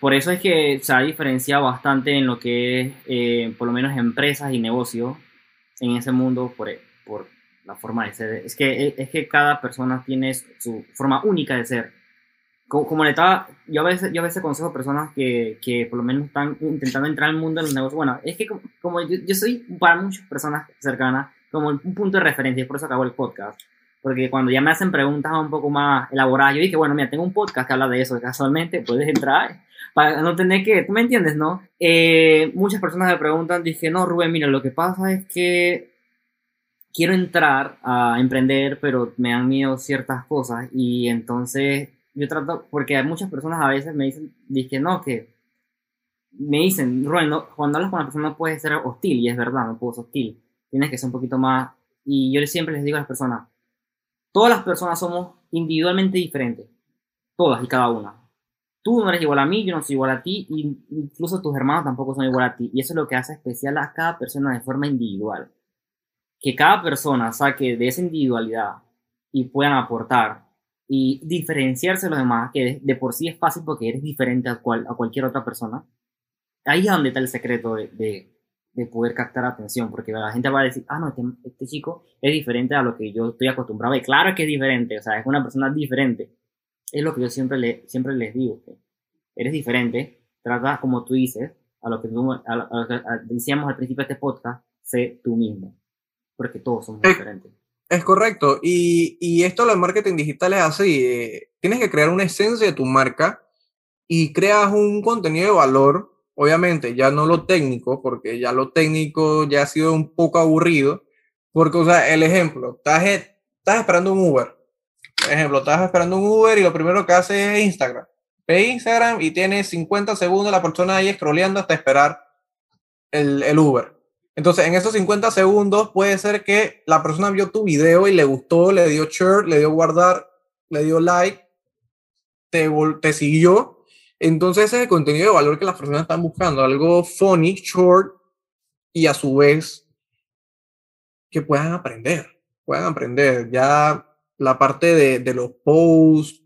Por eso es que se ha diferenciado bastante en lo que es, eh, por lo menos, empresas y negocios en ese mundo por, por la forma de ser. Es que, es que cada persona tiene su forma única de ser. Como, le estaba, yo a veces, yo a veces consejo a personas que, que por lo menos están intentando entrar al mundo de los negocios. Bueno, es que como, yo, yo, soy para muchas personas cercanas como un punto de referencia, por eso acabo el podcast porque cuando ya me hacen preguntas un poco más elaboradas, yo dije, bueno, mira, tengo un podcast que habla de eso, casualmente puedes entrar para no tener que, tú me entiendes, ¿no? Eh, muchas personas me preguntan, dije, no, Rubén, mira, lo que pasa es que quiero entrar a emprender, pero me dan miedo ciertas cosas y entonces yo trato, porque muchas personas a veces me dicen, dije, no, que me dicen, Rubén, cuando hablas con una persona no puedes ser hostil, y es verdad, no puedo ser hostil, tienes que ser un poquito más, y yo siempre les digo a las personas, Todas las personas somos individualmente diferentes, todas y cada una. tú no eres igual a mí, yo no soy igual a ti, incluso tus hermanos tampoco son igual a ti. Y eso es lo que hace especial a cada persona de forma individual. Que cada persona saque de esa individualidad y puedan aportar y diferenciarse de los demás, que de, por sí es fácil porque eres diferente a, cual, a cualquier otra persona. Ahí es donde está el secreto de, de, de poder captar atención, porque la gente va a decir, ah, no, este, este, chico es diferente a lo que yo estoy acostumbrado. Y claro que es diferente, o sea, es una persona diferente. Es lo que yo siempre, le, siempre les digo, que eres diferente, trata como tú dices, a lo que, decíamos al principio de este podcast, sé tú mismo, porque todos somos diferentes. Es correcto, y, y esto lo de marketing digital es así, eh, tienes que crear una esencia de tu marca y creas un contenido de valor obviamente ya no lo técnico, porque ya lo técnico ya ha sido un poco aburrido, porque, o sea, el ejemplo, estás, estás esperando un Uber, por ejemplo, estás esperando un Uber y lo primero que hace es Instagram. Ve Instagram y tiene 50 segundos la persona ahí scrolleando hasta esperar el, el Uber. Entonces, en esos 50 segundos puede ser que la persona vio tu video y le gustó, le dio share, le dio guardar, le dio like, te, te siguió entonces ese es el contenido de valor que las personas están buscando, algo funny, short y a su vez que puedan aprender, puedan aprender. Ya la parte de, de los posts,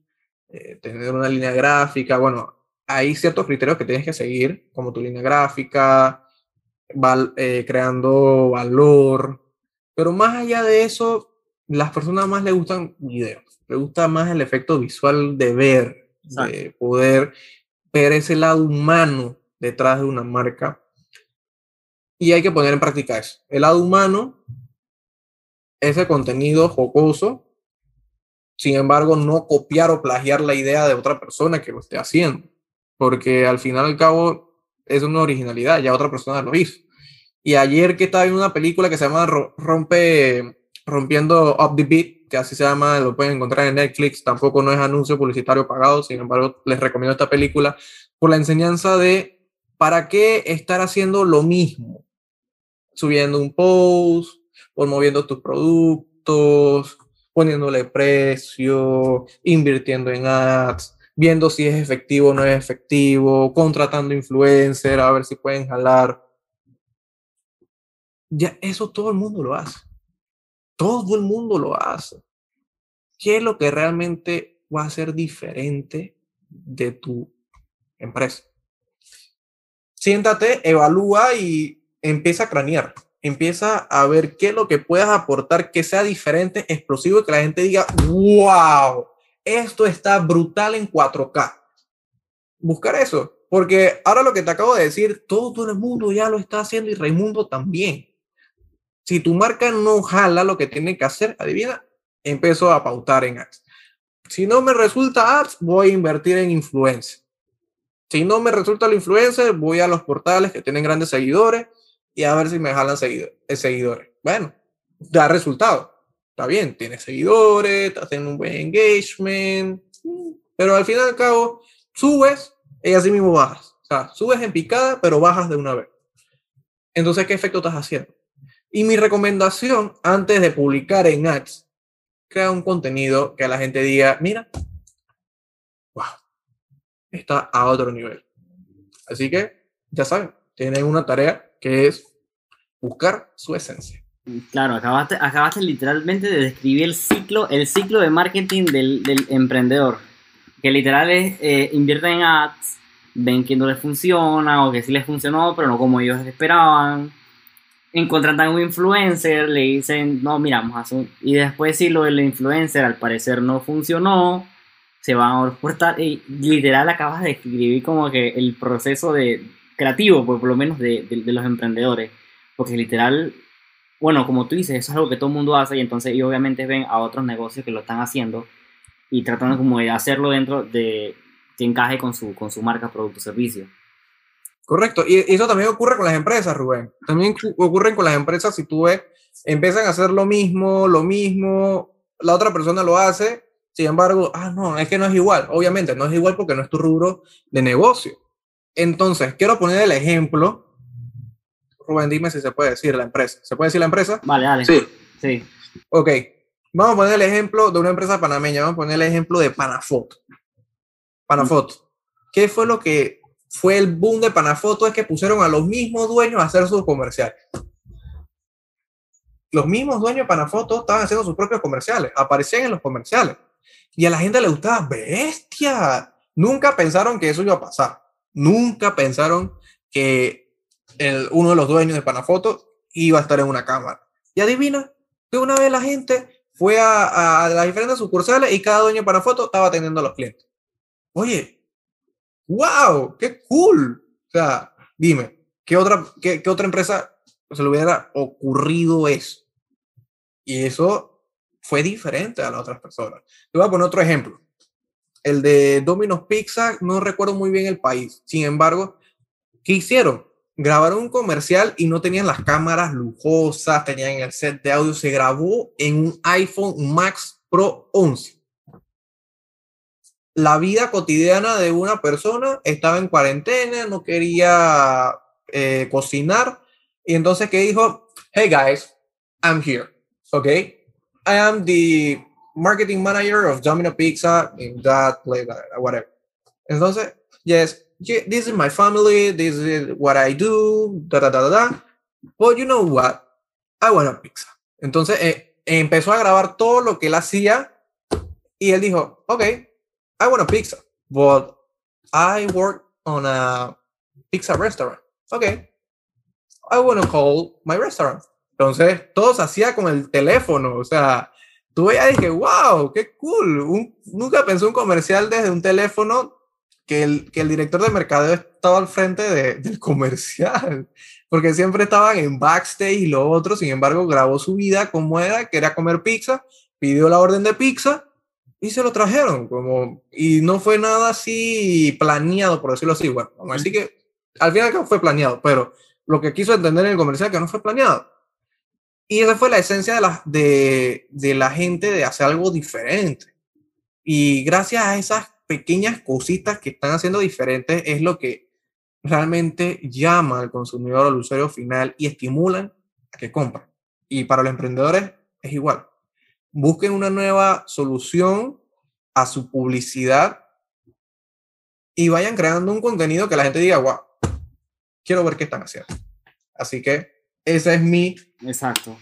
eh, tener una línea gráfica, bueno, hay ciertos criterios que tienes que seguir, como tu línea gráfica, eh, creando valor, pero más allá de eso, las personas más les gustan videos, les gusta más el efecto visual de ver, de poder ver ese lado humano detrás de una marca. Y hay que poner en práctica eso. El lado humano, ese contenido jocoso, sin embargo, no copiar o plagiar la idea de otra persona que lo esté haciendo. Porque al final al cabo es una originalidad, ya otra persona lo hizo. Y ayer que estaba viendo una película que se llama Rompe, Rompiendo Up the Beat, que así se llama, lo pueden encontrar en Netflix, tampoco no es anuncio publicitario pagado, sin embargo, les recomiendo esta película por la enseñanza de para qué estar haciendo lo mismo, subiendo un post, promoviendo tus productos, poniéndole precio, invirtiendo en ads, viendo si es efectivo o no es efectivo, contratando influencer, a ver si pueden jalar. Ya eso todo el mundo lo hace. Todo el mundo lo hace. ¿Qué es lo que realmente va a ser diferente de tu empresa? Siéntate, evalúa y empieza a cranear. Empieza a ver qué es lo que puedas aportar que sea diferente, explosivo y que la gente diga, wow, esto está brutal en 4K. Buscar eso, porque ahora lo que te acabo de decir, todo el mundo ya lo está haciendo y Raimundo también. Si tu marca no jala lo que tiene que hacer, adivina, empiezo a pautar en ads. Si no me resulta ads, voy a invertir en influencia. Si no me resulta la influencer, voy a los portales que tienen grandes seguidores y a ver si me jalan eh, seguidores. Bueno, da resultado. Está bien, tienes seguidores, estás un buen engagement, pero al fin y al cabo, subes y así mismo bajas. O sea, subes en picada, pero bajas de una vez. Entonces, ¿qué efecto estás haciendo? Y mi recomendación antes de publicar en Ads, crea un contenido que la gente diga, mira, wow, está a otro nivel. Así que, ya saben, tienen una tarea que es buscar su esencia. Claro, acabaste, acabaste literalmente de describir el ciclo, el ciclo de marketing del, emprendedor. Que literal es eh, invierten en ads, ven que no les funciona o que sí les funcionó, pero no como ellos esperaban encuentran un influencer, le dicen, no, mira, a Y después si lo del influencer al parecer no funcionó, se van a portal y literal acabas de escribir como que el proceso de creativo, por, lo menos de, de, los emprendedores. Porque literal, bueno, como tú dices, eso es algo que todo el mundo hace y entonces y obviamente ven a otros negocios que lo están haciendo y tratando como de hacerlo dentro de que encaje con su, con su marca, producto, servicio. Correcto, y eso también ocurre con las empresas, Rubén. También ocurre con las empresas si tú ves, empiezan a hacer lo mismo, lo mismo, la otra persona lo hace, sin embargo, ah, no, es que no es igual. Obviamente, no es igual porque no es tu rubro de negocio. Entonces, quiero poner el ejemplo. Rubén, dime si se puede decir la empresa. ¿Se puede decir la empresa? Vale, dale. Sí. Sí. Ok. Vamos a poner el ejemplo de una empresa panameña. Vamos a poner el ejemplo de Panafoto. Panafoto ¿qué fue lo que fue el boom de Panafoto? Es que pusieron a los mismos dueños a hacer sus comerciales. Los mismos dueños de Panafoto estaban haciendo sus propios comerciales, aparecían en los comerciales. Y a la gente le gustaba, bestia. Nunca pensaron que eso iba a pasar. Nunca pensaron que uno de los dueños de Panafoto iba a estar en una cámara. Y adivina, que una vez la gente fue a, a las diferentes sucursales y cada dueño de Panafoto estaba atendiendo a los clientes. Oye, wow, qué cool. O sea, dime, ¿qué otra, qué, qué otra empresa se le hubiera ocurrido eso? Y eso fue diferente a las otras personas. Te voy a poner otro ejemplo. El de Domino's Pizza, no recuerdo muy bien el país. Sin embargo, ¿qué hicieron? Grabaron un comercial y no tenían las cámaras lujosas, tenían el set de audio. Se grabó en un iPhone Max Pro 11. La vida cotidiana de una persona estaba en cuarentena, no quería eh, cocinar. Y entonces, ¿qué dijo? Hey guys, I'm here. ¿Ok? I am the marketing manager of Domino Pizza in that place, whatever. Entonces, yes, this is my family, this is what I do, da da da da. But you know what? I want a pizza. Entonces eh, empezó a grabar todo lo que él hacía y él dijo, ok, I want a pizza, but I work on a pizza restaurant. Okay, I want to call my restaurant. Entonces, todo se hacía con el teléfono, o sea, tú veías y dije, wow, qué cool. nunca pensé un comercial desde un teléfono que el, que el director de mercadeo estaba al frente de, del comercial, porque siempre estaban en backstage y lo otro, sin embargo, grabó su vida como era, quería comer pizza, pidió la orden de pizza y se lo trajeron, como, y no fue nada así planeado, por decirlo así, bueno, así que al final fue planeado, pero lo que quiso entender en el comercial que no fue planeado. Y esa fue la esencia de la, de, de la gente de hacer algo diferente. Y gracias a esas pequeñas cositas que están haciendo diferentes es lo que realmente llama al consumidor, al usuario final y estimulan a que compren. Y para los emprendedores es igual. Busquen una nueva solución a su publicidad y vayan creando un contenido que la gente diga, wow, quiero ver qué están haciendo. Así que esa es mi Exacto.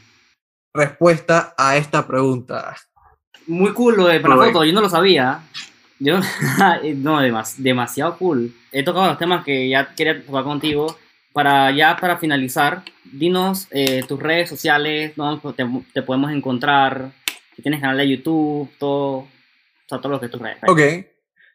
respuesta a esta pregunta. Muy cool lo de Panafoto, yo no lo sabía. Yo, no, demasiado cool. He tocado los temas que ya quería tocar contigo. Para ya para finalizar, dinos eh, tus redes sociales, ¿no? te, te, podemos encontrar, si tienes canal de YouTube, todo, todo, lo que tú redes. Ok,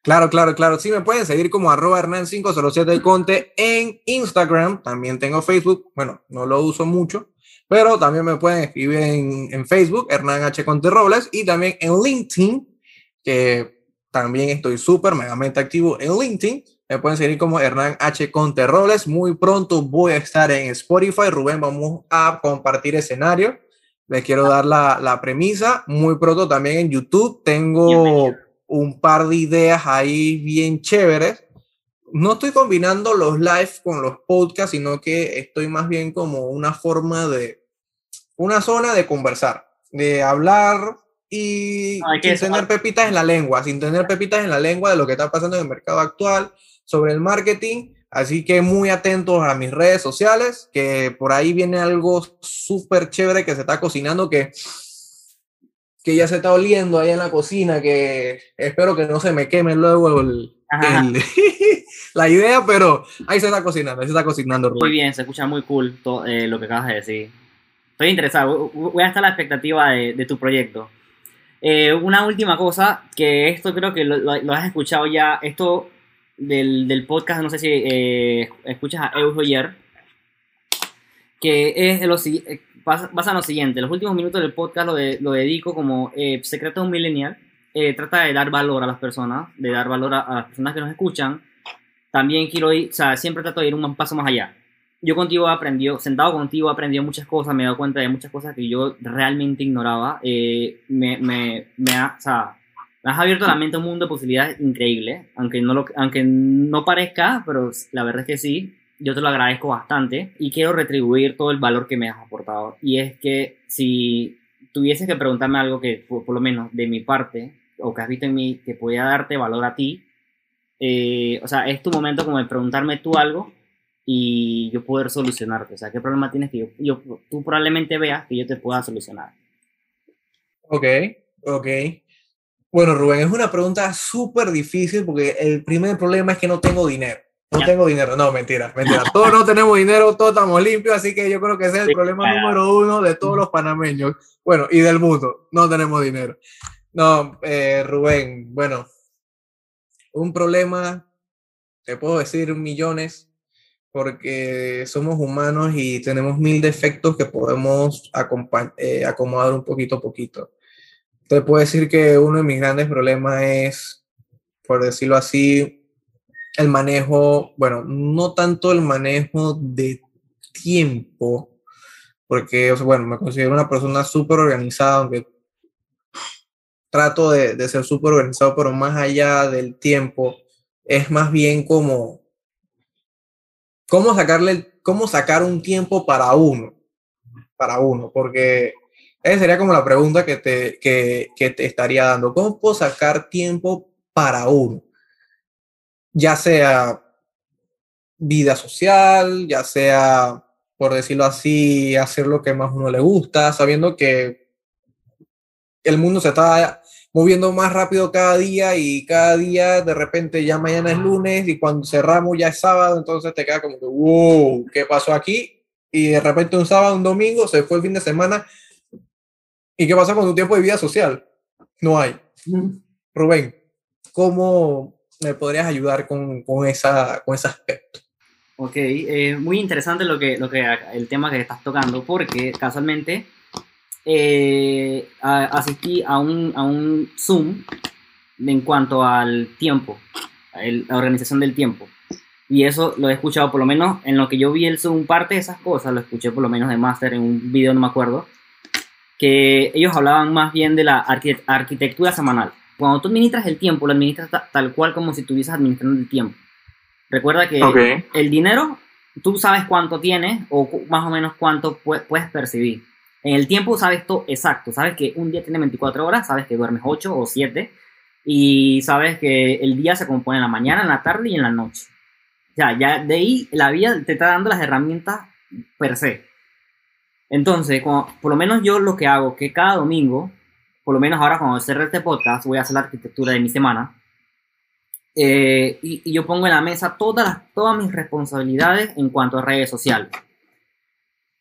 Claro, claro, claro. Sí, me pueden seguir como arroba Hernán507 Conte en Instagram. También tengo Facebook. Bueno, no lo uso mucho, pero también me pueden escribir en, en Facebook, Hernán H. Conte Robles, y también en LinkedIn, que también estoy súper megamente activo en LinkedIn. Me pueden seguir como Hernán H. Conte Robles. Muy pronto voy a estar en Spotify. Rubén, vamos a compartir escenario. Les quiero dar la, la premisa. Muy pronto también en YouTube tengo un par de ideas ahí bien chéveres. No estoy combinando los live con los podcasts, sino que estoy más bien como una forma de, una zona de conversar, de hablar y sin tener pepitas en la lengua, sin tener pepitas en la lengua de lo que está pasando en el mercado actual, sobre el marketing. Así que muy atentos a mis redes sociales, que por ahí viene algo súper chévere que se está cocinando, que que ya se está oliendo ahí en la cocina, que espero que no se me queme luego el, la idea, pero ahí se está cocinando, ahí se está cocinando. Muy bien, se escucha muy cool todo, eh, lo que acabas de decir. Estoy interesado, voy a estar a la expectativa de, de tu proyecto. Eh, una última cosa, que esto creo que lo, lo, has escuchado ya, esto del, del, podcast, no sé si eh, escuchas a Eugenio que es lo, pasa, lo siguiente, los últimos minutos del podcast lo, lo dedico como eh, Secreto de un Millennial. Eh, trata de dar valor a las personas, de dar valor a, las personas que nos escuchan. También quiero ir, o sea, siempre trato de ir un paso más allá. Yo contigo he aprendido, sentado contigo he aprendido muchas cosas, me he dado cuenta de muchas cosas que yo realmente ignoraba. Eh, me, me, me, ha, o sea, me has abierto la mente a un mundo de posibilidades increíble, aunque no, lo, aunque no parezca, pero la verdad es que sí yo te lo agradezco bastante y quiero retribuir todo el valor que me has aportado. Y es que si tuvieses que preguntarme algo que, por, lo menos de mi parte, o que has visto en mí, que podía darte valor a ti, eh, o sea, es tu momento como de preguntarme tú algo y yo poder solucionarte. O sea, ¿qué problema tienes que yo, yo tú probablemente veas que yo te pueda solucionar? Ok, ok. Bueno, Rubén, es una pregunta súper difícil porque el primer problema es que no tengo dinero. No Ya. tengo dinero. No, mentira, mentira. Todos no tenemos dinero, todos estamos limpios, así que yo creo que ese es el Sí, problema claro. número uno de todos los panameños. Bueno, y del mundo. No tenemos dinero. No, eh, Rubén, bueno, un problema, te puedo decir millones, porque somos humanos y tenemos mil defectos que podemos eh, acomodar un poquito a poquito. Te puedo decir que uno de mis grandes problemas es, por decirlo así, el manejo, bueno, no tanto el manejo de tiempo, porque, bueno, me considero una persona súper organizada, aunque trato de, de ser súper organizado, pero más allá del tiempo, es más bien como, cómo sacarle, cómo sacar un tiempo para uno, para uno, porque esa sería como la pregunta que te, que, que te estaría dando, ¿cómo puedo sacar tiempo para uno? Ya sea vida social, ya sea, por decirlo así, hacer lo que más uno le gusta, sabiendo que el mundo se está moviendo más rápido cada día y cada día de repente ya mañana es lunes y cuando cerramos ya es sábado, entonces te queda como que, wow, ¿qué pasó aquí? Y de repente un sábado, un domingo, se fue el fin de semana. ¿Y qué pasa con tu tiempo de vida social? No hay. Rubén, ¿cómo me podrías ayudar con, con, esa, con ese aspecto? Ok, eh, muy interesante lo que, lo que, el tema que estás tocando, porque casualmente eh, asistí a un, a un Zoom en cuanto al tiempo, la organización del tiempo. Y eso lo he escuchado, por lo menos en lo que yo vi el Zoom, parte de esas cosas lo escuché por lo menos de Master en un video, no me acuerdo, que ellos hablaban más bien de la arquite- arquitectura semanal. Cuando tú administras el tiempo, lo administras ta- tal cual como si estuvieses administrando el tiempo. Recuerda que el dinero, tú sabes cuánto tienes o más o menos cuánto pue- puedes percibir. En el tiempo sabes todo exacto. Sabes que un día tiene 24 horas, sabes que duermes 8 o 7 y sabes que el día se compone en la mañana, en la tarde y en la noche. O sea, ya de ahí la vida te está dando las herramientas per se. Entonces, por lo menos yo lo que hago, que cada domingo, por lo menos ahora cuando cerré este podcast, voy a hacer la arquitectura de mi semana. Eh, y, yo pongo en la mesa todas, las, todas mis responsabilidades en cuanto a redes sociales.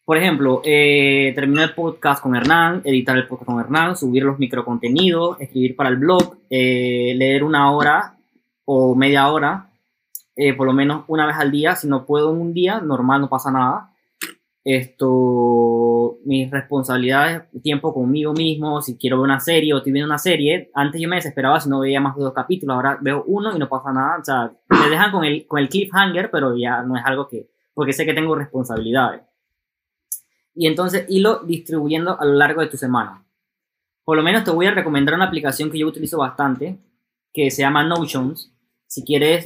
Por ejemplo, eh, terminar el podcast con Hernán, editar el podcast con Hernán, subir los microcontenidos, escribir para el blog, eh, leer una hora o media hora, por lo menos una vez al día. Si no puedo un día, normal, no pasa nada. Esto, mis responsabilidades, tiempo conmigo mismo, si quiero ver una serie o estoy viendo una serie, antes yo me desesperaba si no veía más de dos capítulos, ahora veo uno y no pasa nada, o sea, me dejan con el, con el cliffhanger, pero ya no es algo que, porque sé que tengo responsabilidades. Y entonces, irlo distribuyendo a lo largo de tu semana. Por lo menos te voy a recomendar una aplicación que yo utilizo bastante, que se llama Notions. Si quieres...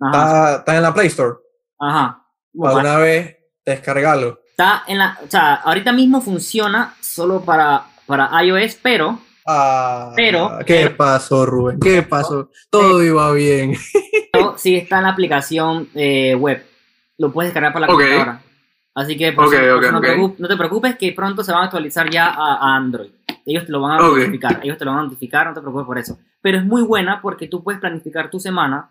Ajá, Está, está en la Play Store. ajá. Para una vez descargarlo. Está en la, o sea, ahorita mismo funciona solo para, para iOS, pero Ah, Pero- ¿Qué pero- pasó, Rubén? ¿Qué pasó? Todo iba bien. pero sí está en la aplicación eh, web. Lo puedes descargar para la Ok. computadora. Así que por Ok, eso- por ok, eso no, te preocupes que pronto se van a actualizar ya a, a Android. Ellos te lo van a notificar. Ellos te lo van a notificar, no te preocupes por eso. Pero es muy buena porque tú puedes planificar tu semana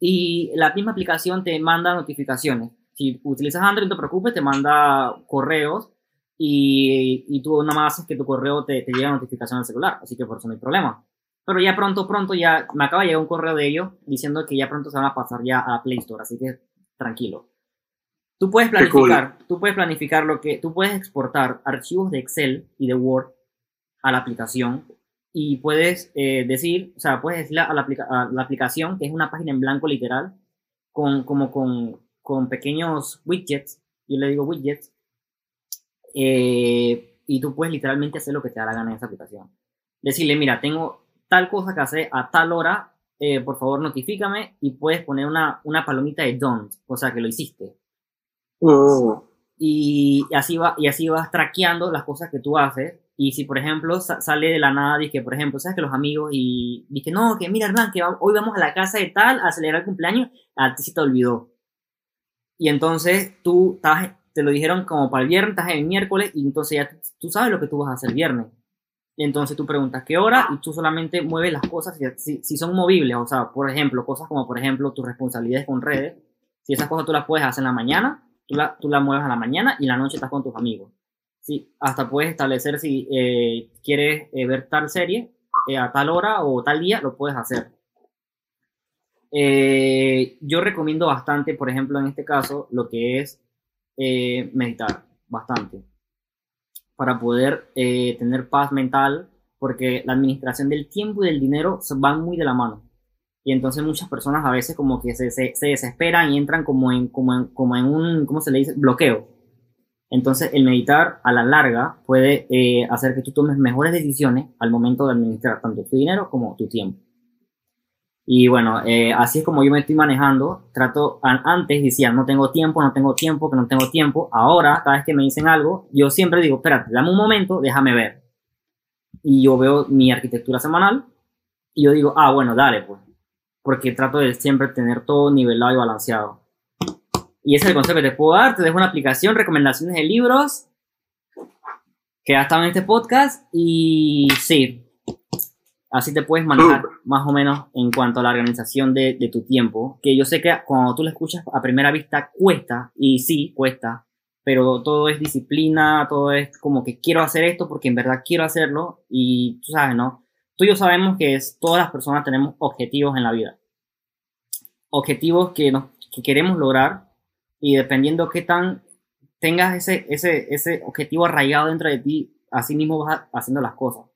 y la misma aplicación te manda notificaciones. Si utilizas Android, no te preocupes, te manda correos y, y tú nada más haces que tu correo te, te llegue a notificación al celular. Así que por eso no hay problema. Pero ya pronto, pronto, ya me acaba de llegar un correo de ellos diciendo que ya pronto se van a pasar ya a Play Store. Así que tranquilo. Tú puedes Qué cool. planificar, tú puedes planificar lo que, tú puedes exportar archivos de Excel y de Word a la aplicación y puedes eh, decir, o sea, puedes decirle a la, aplica- a la aplicación que es una página en blanco literal, con, como con, con pequeños widgets, yo le digo widgets, eh, y tú puedes literalmente hacer lo que te da la gana en esa aplicación. Decirle, mira, tengo tal cosa que hacer a tal hora, eh, por favor notifícame y puedes poner una, una palomita de done, o sea, que lo hiciste Oh. y así va y así vas traqueando las cosas que tú haces Y si, por ejemplo, sale de la nada, que por ejemplo, ¿sabes que los amigos y dije, no, que mira, Hernán, que hoy vamos a la casa de tal a celebrar el cumpleaños, a ti se te olvidó. Y entonces tú te lo dijeron como para el viernes, estás el miércoles, y entonces ya tú sabes lo que tú vas a hacer el viernes. Y entonces tú preguntas qué hora y tú solamente mueves las cosas si, si, son movibles, o sea, por ejemplo, cosas como por ejemplo tus responsabilidades con redes, si esas cosas tú las puedes hacer en la mañana, tú, la, tú las mueves a la mañana y la noche estás con tus amigos. Sí, hasta puedes establecer si eh, quieres eh, ver tal serie eh, a tal hora o tal día, lo puedes hacer. Yo recomiendo bastante, por ejemplo, en este caso, lo que es meditar, bastante para poder eh, tener paz mental, porque la administración del tiempo y del dinero van muy de la mano. Y entonces muchas personas a veces como que se, se, desesperan y entran como en, como, en, como en un, ¿cómo se le dice? Bloqueo. Entonces el meditar a la larga puede eh, hacer que tú tomes mejores decisiones al momento de administrar tanto tu dinero como tu tiempo. Y bueno, eh, así es como yo me estoy manejando. Trato, antes decía, no tengo tiempo, no tengo tiempo, que no tengo tiempo. Ahora, cada vez que me dicen algo, yo siempre digo, espérate, dame un momento, déjame ver. Y yo veo mi arquitectura semanal y yo digo, ah, bueno, dale, pues. Porque trato de siempre tener todo nivelado y balanceado. Y ese es el consejo que te puedo dar. Te dejo una aplicación, recomendaciones de libros que ya están en este podcast. Y sí, Así te puedes manejar más o menos en cuanto a la organización de, de, tu tiempo, que yo sé que cuando tú lo escuchas a primera vista cuesta, y sí, cuesta, pero todo es disciplina, todo es como que quiero hacer esto porque en verdad quiero hacerlo, y tú sabes, ¿no? Tú y yo sabemos que es, todas las personas tenemos objetivos en la vida. Objetivos que, nos, que queremos lograr, y dependiendo qué tan tengas ese, ese, ese objetivo arraigado dentro de ti, así mismo vas haciendo las cosas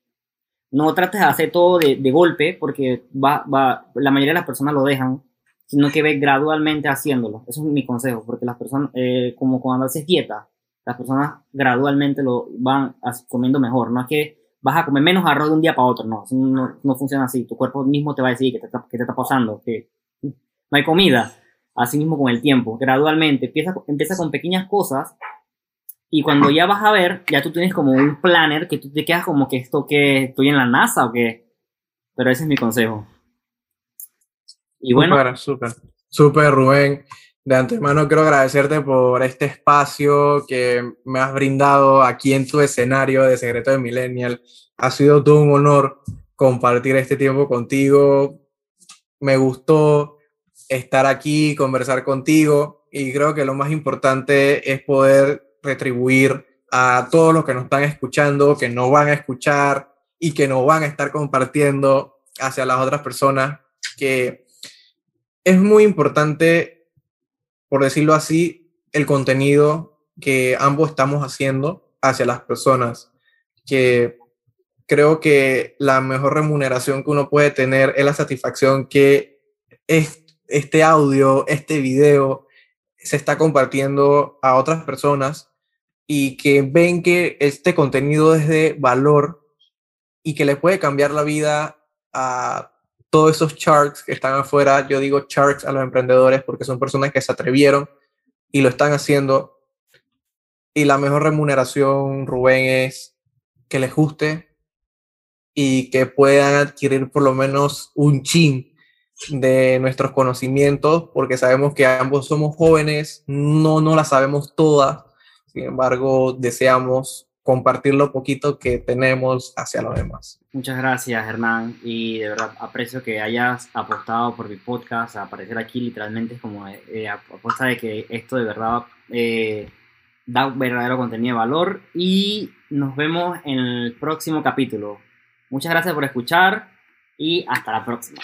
no trates de hacer todo de, de golpe porque va, va, la mayoría de las personas lo dejan, sino que ve gradualmente haciéndolo. Eso es mi consejo, porque las personas, eh, como cuando haces dieta, las personas gradualmente lo van comiendo mejor. No es que vas a comer menos arroz de un día para otro, no, no, no funciona así. Tu cuerpo mismo te va a decir que te, que te está pasando, que no hay comida. Así mismo con el tiempo, gradualmente. Empieza, empieza con pequeñas cosas y cuando ya vas a ver, ya tú tienes como un planner que tú te quedas como que esto que estoy en la NASA o qué. Pero ese es mi consejo. Y bueno. Súper, súper. Súper, Rubén. De antemano quiero agradecerte por este espacio que me has brindado aquí en tu escenario de Secreto de Millennial. Ha sido todo un honor compartir este tiempo contigo. Me gustó estar aquí, conversar contigo y creo que lo más importante es poder retribuir a todos los que nos están escuchando, que no van a escuchar y que no van a estar compartiendo hacia las otras personas, que es muy importante, por decirlo así, el contenido que ambos estamos haciendo hacia las personas, que creo que la mejor remuneración que uno puede tener es la satisfacción que este audio, este video, se está compartiendo a otras personas y que ven que este contenido es de valor y que le puede cambiar la vida a todos esos sharks que están afuera. Yo digo sharks a los emprendedores porque son personas que se atrevieron y lo están haciendo. Y la mejor remuneración, Rubén, es que les guste y que puedan adquirir por lo menos un chin de nuestros conocimientos, porque sabemos que ambos somos jóvenes, no, no la sabemos todas, sin embargo, deseamos compartir lo poquito que tenemos hacia los demás. Muchas gracias, Hernán, y de verdad aprecio que hayas apostado por mi podcast, aparecer aquí literalmente es como eh, apuesta de que esto de verdad eh, da un verdadero contenido de valor y nos vemos en el próximo capítulo. Muchas gracias por escuchar y hasta la próxima.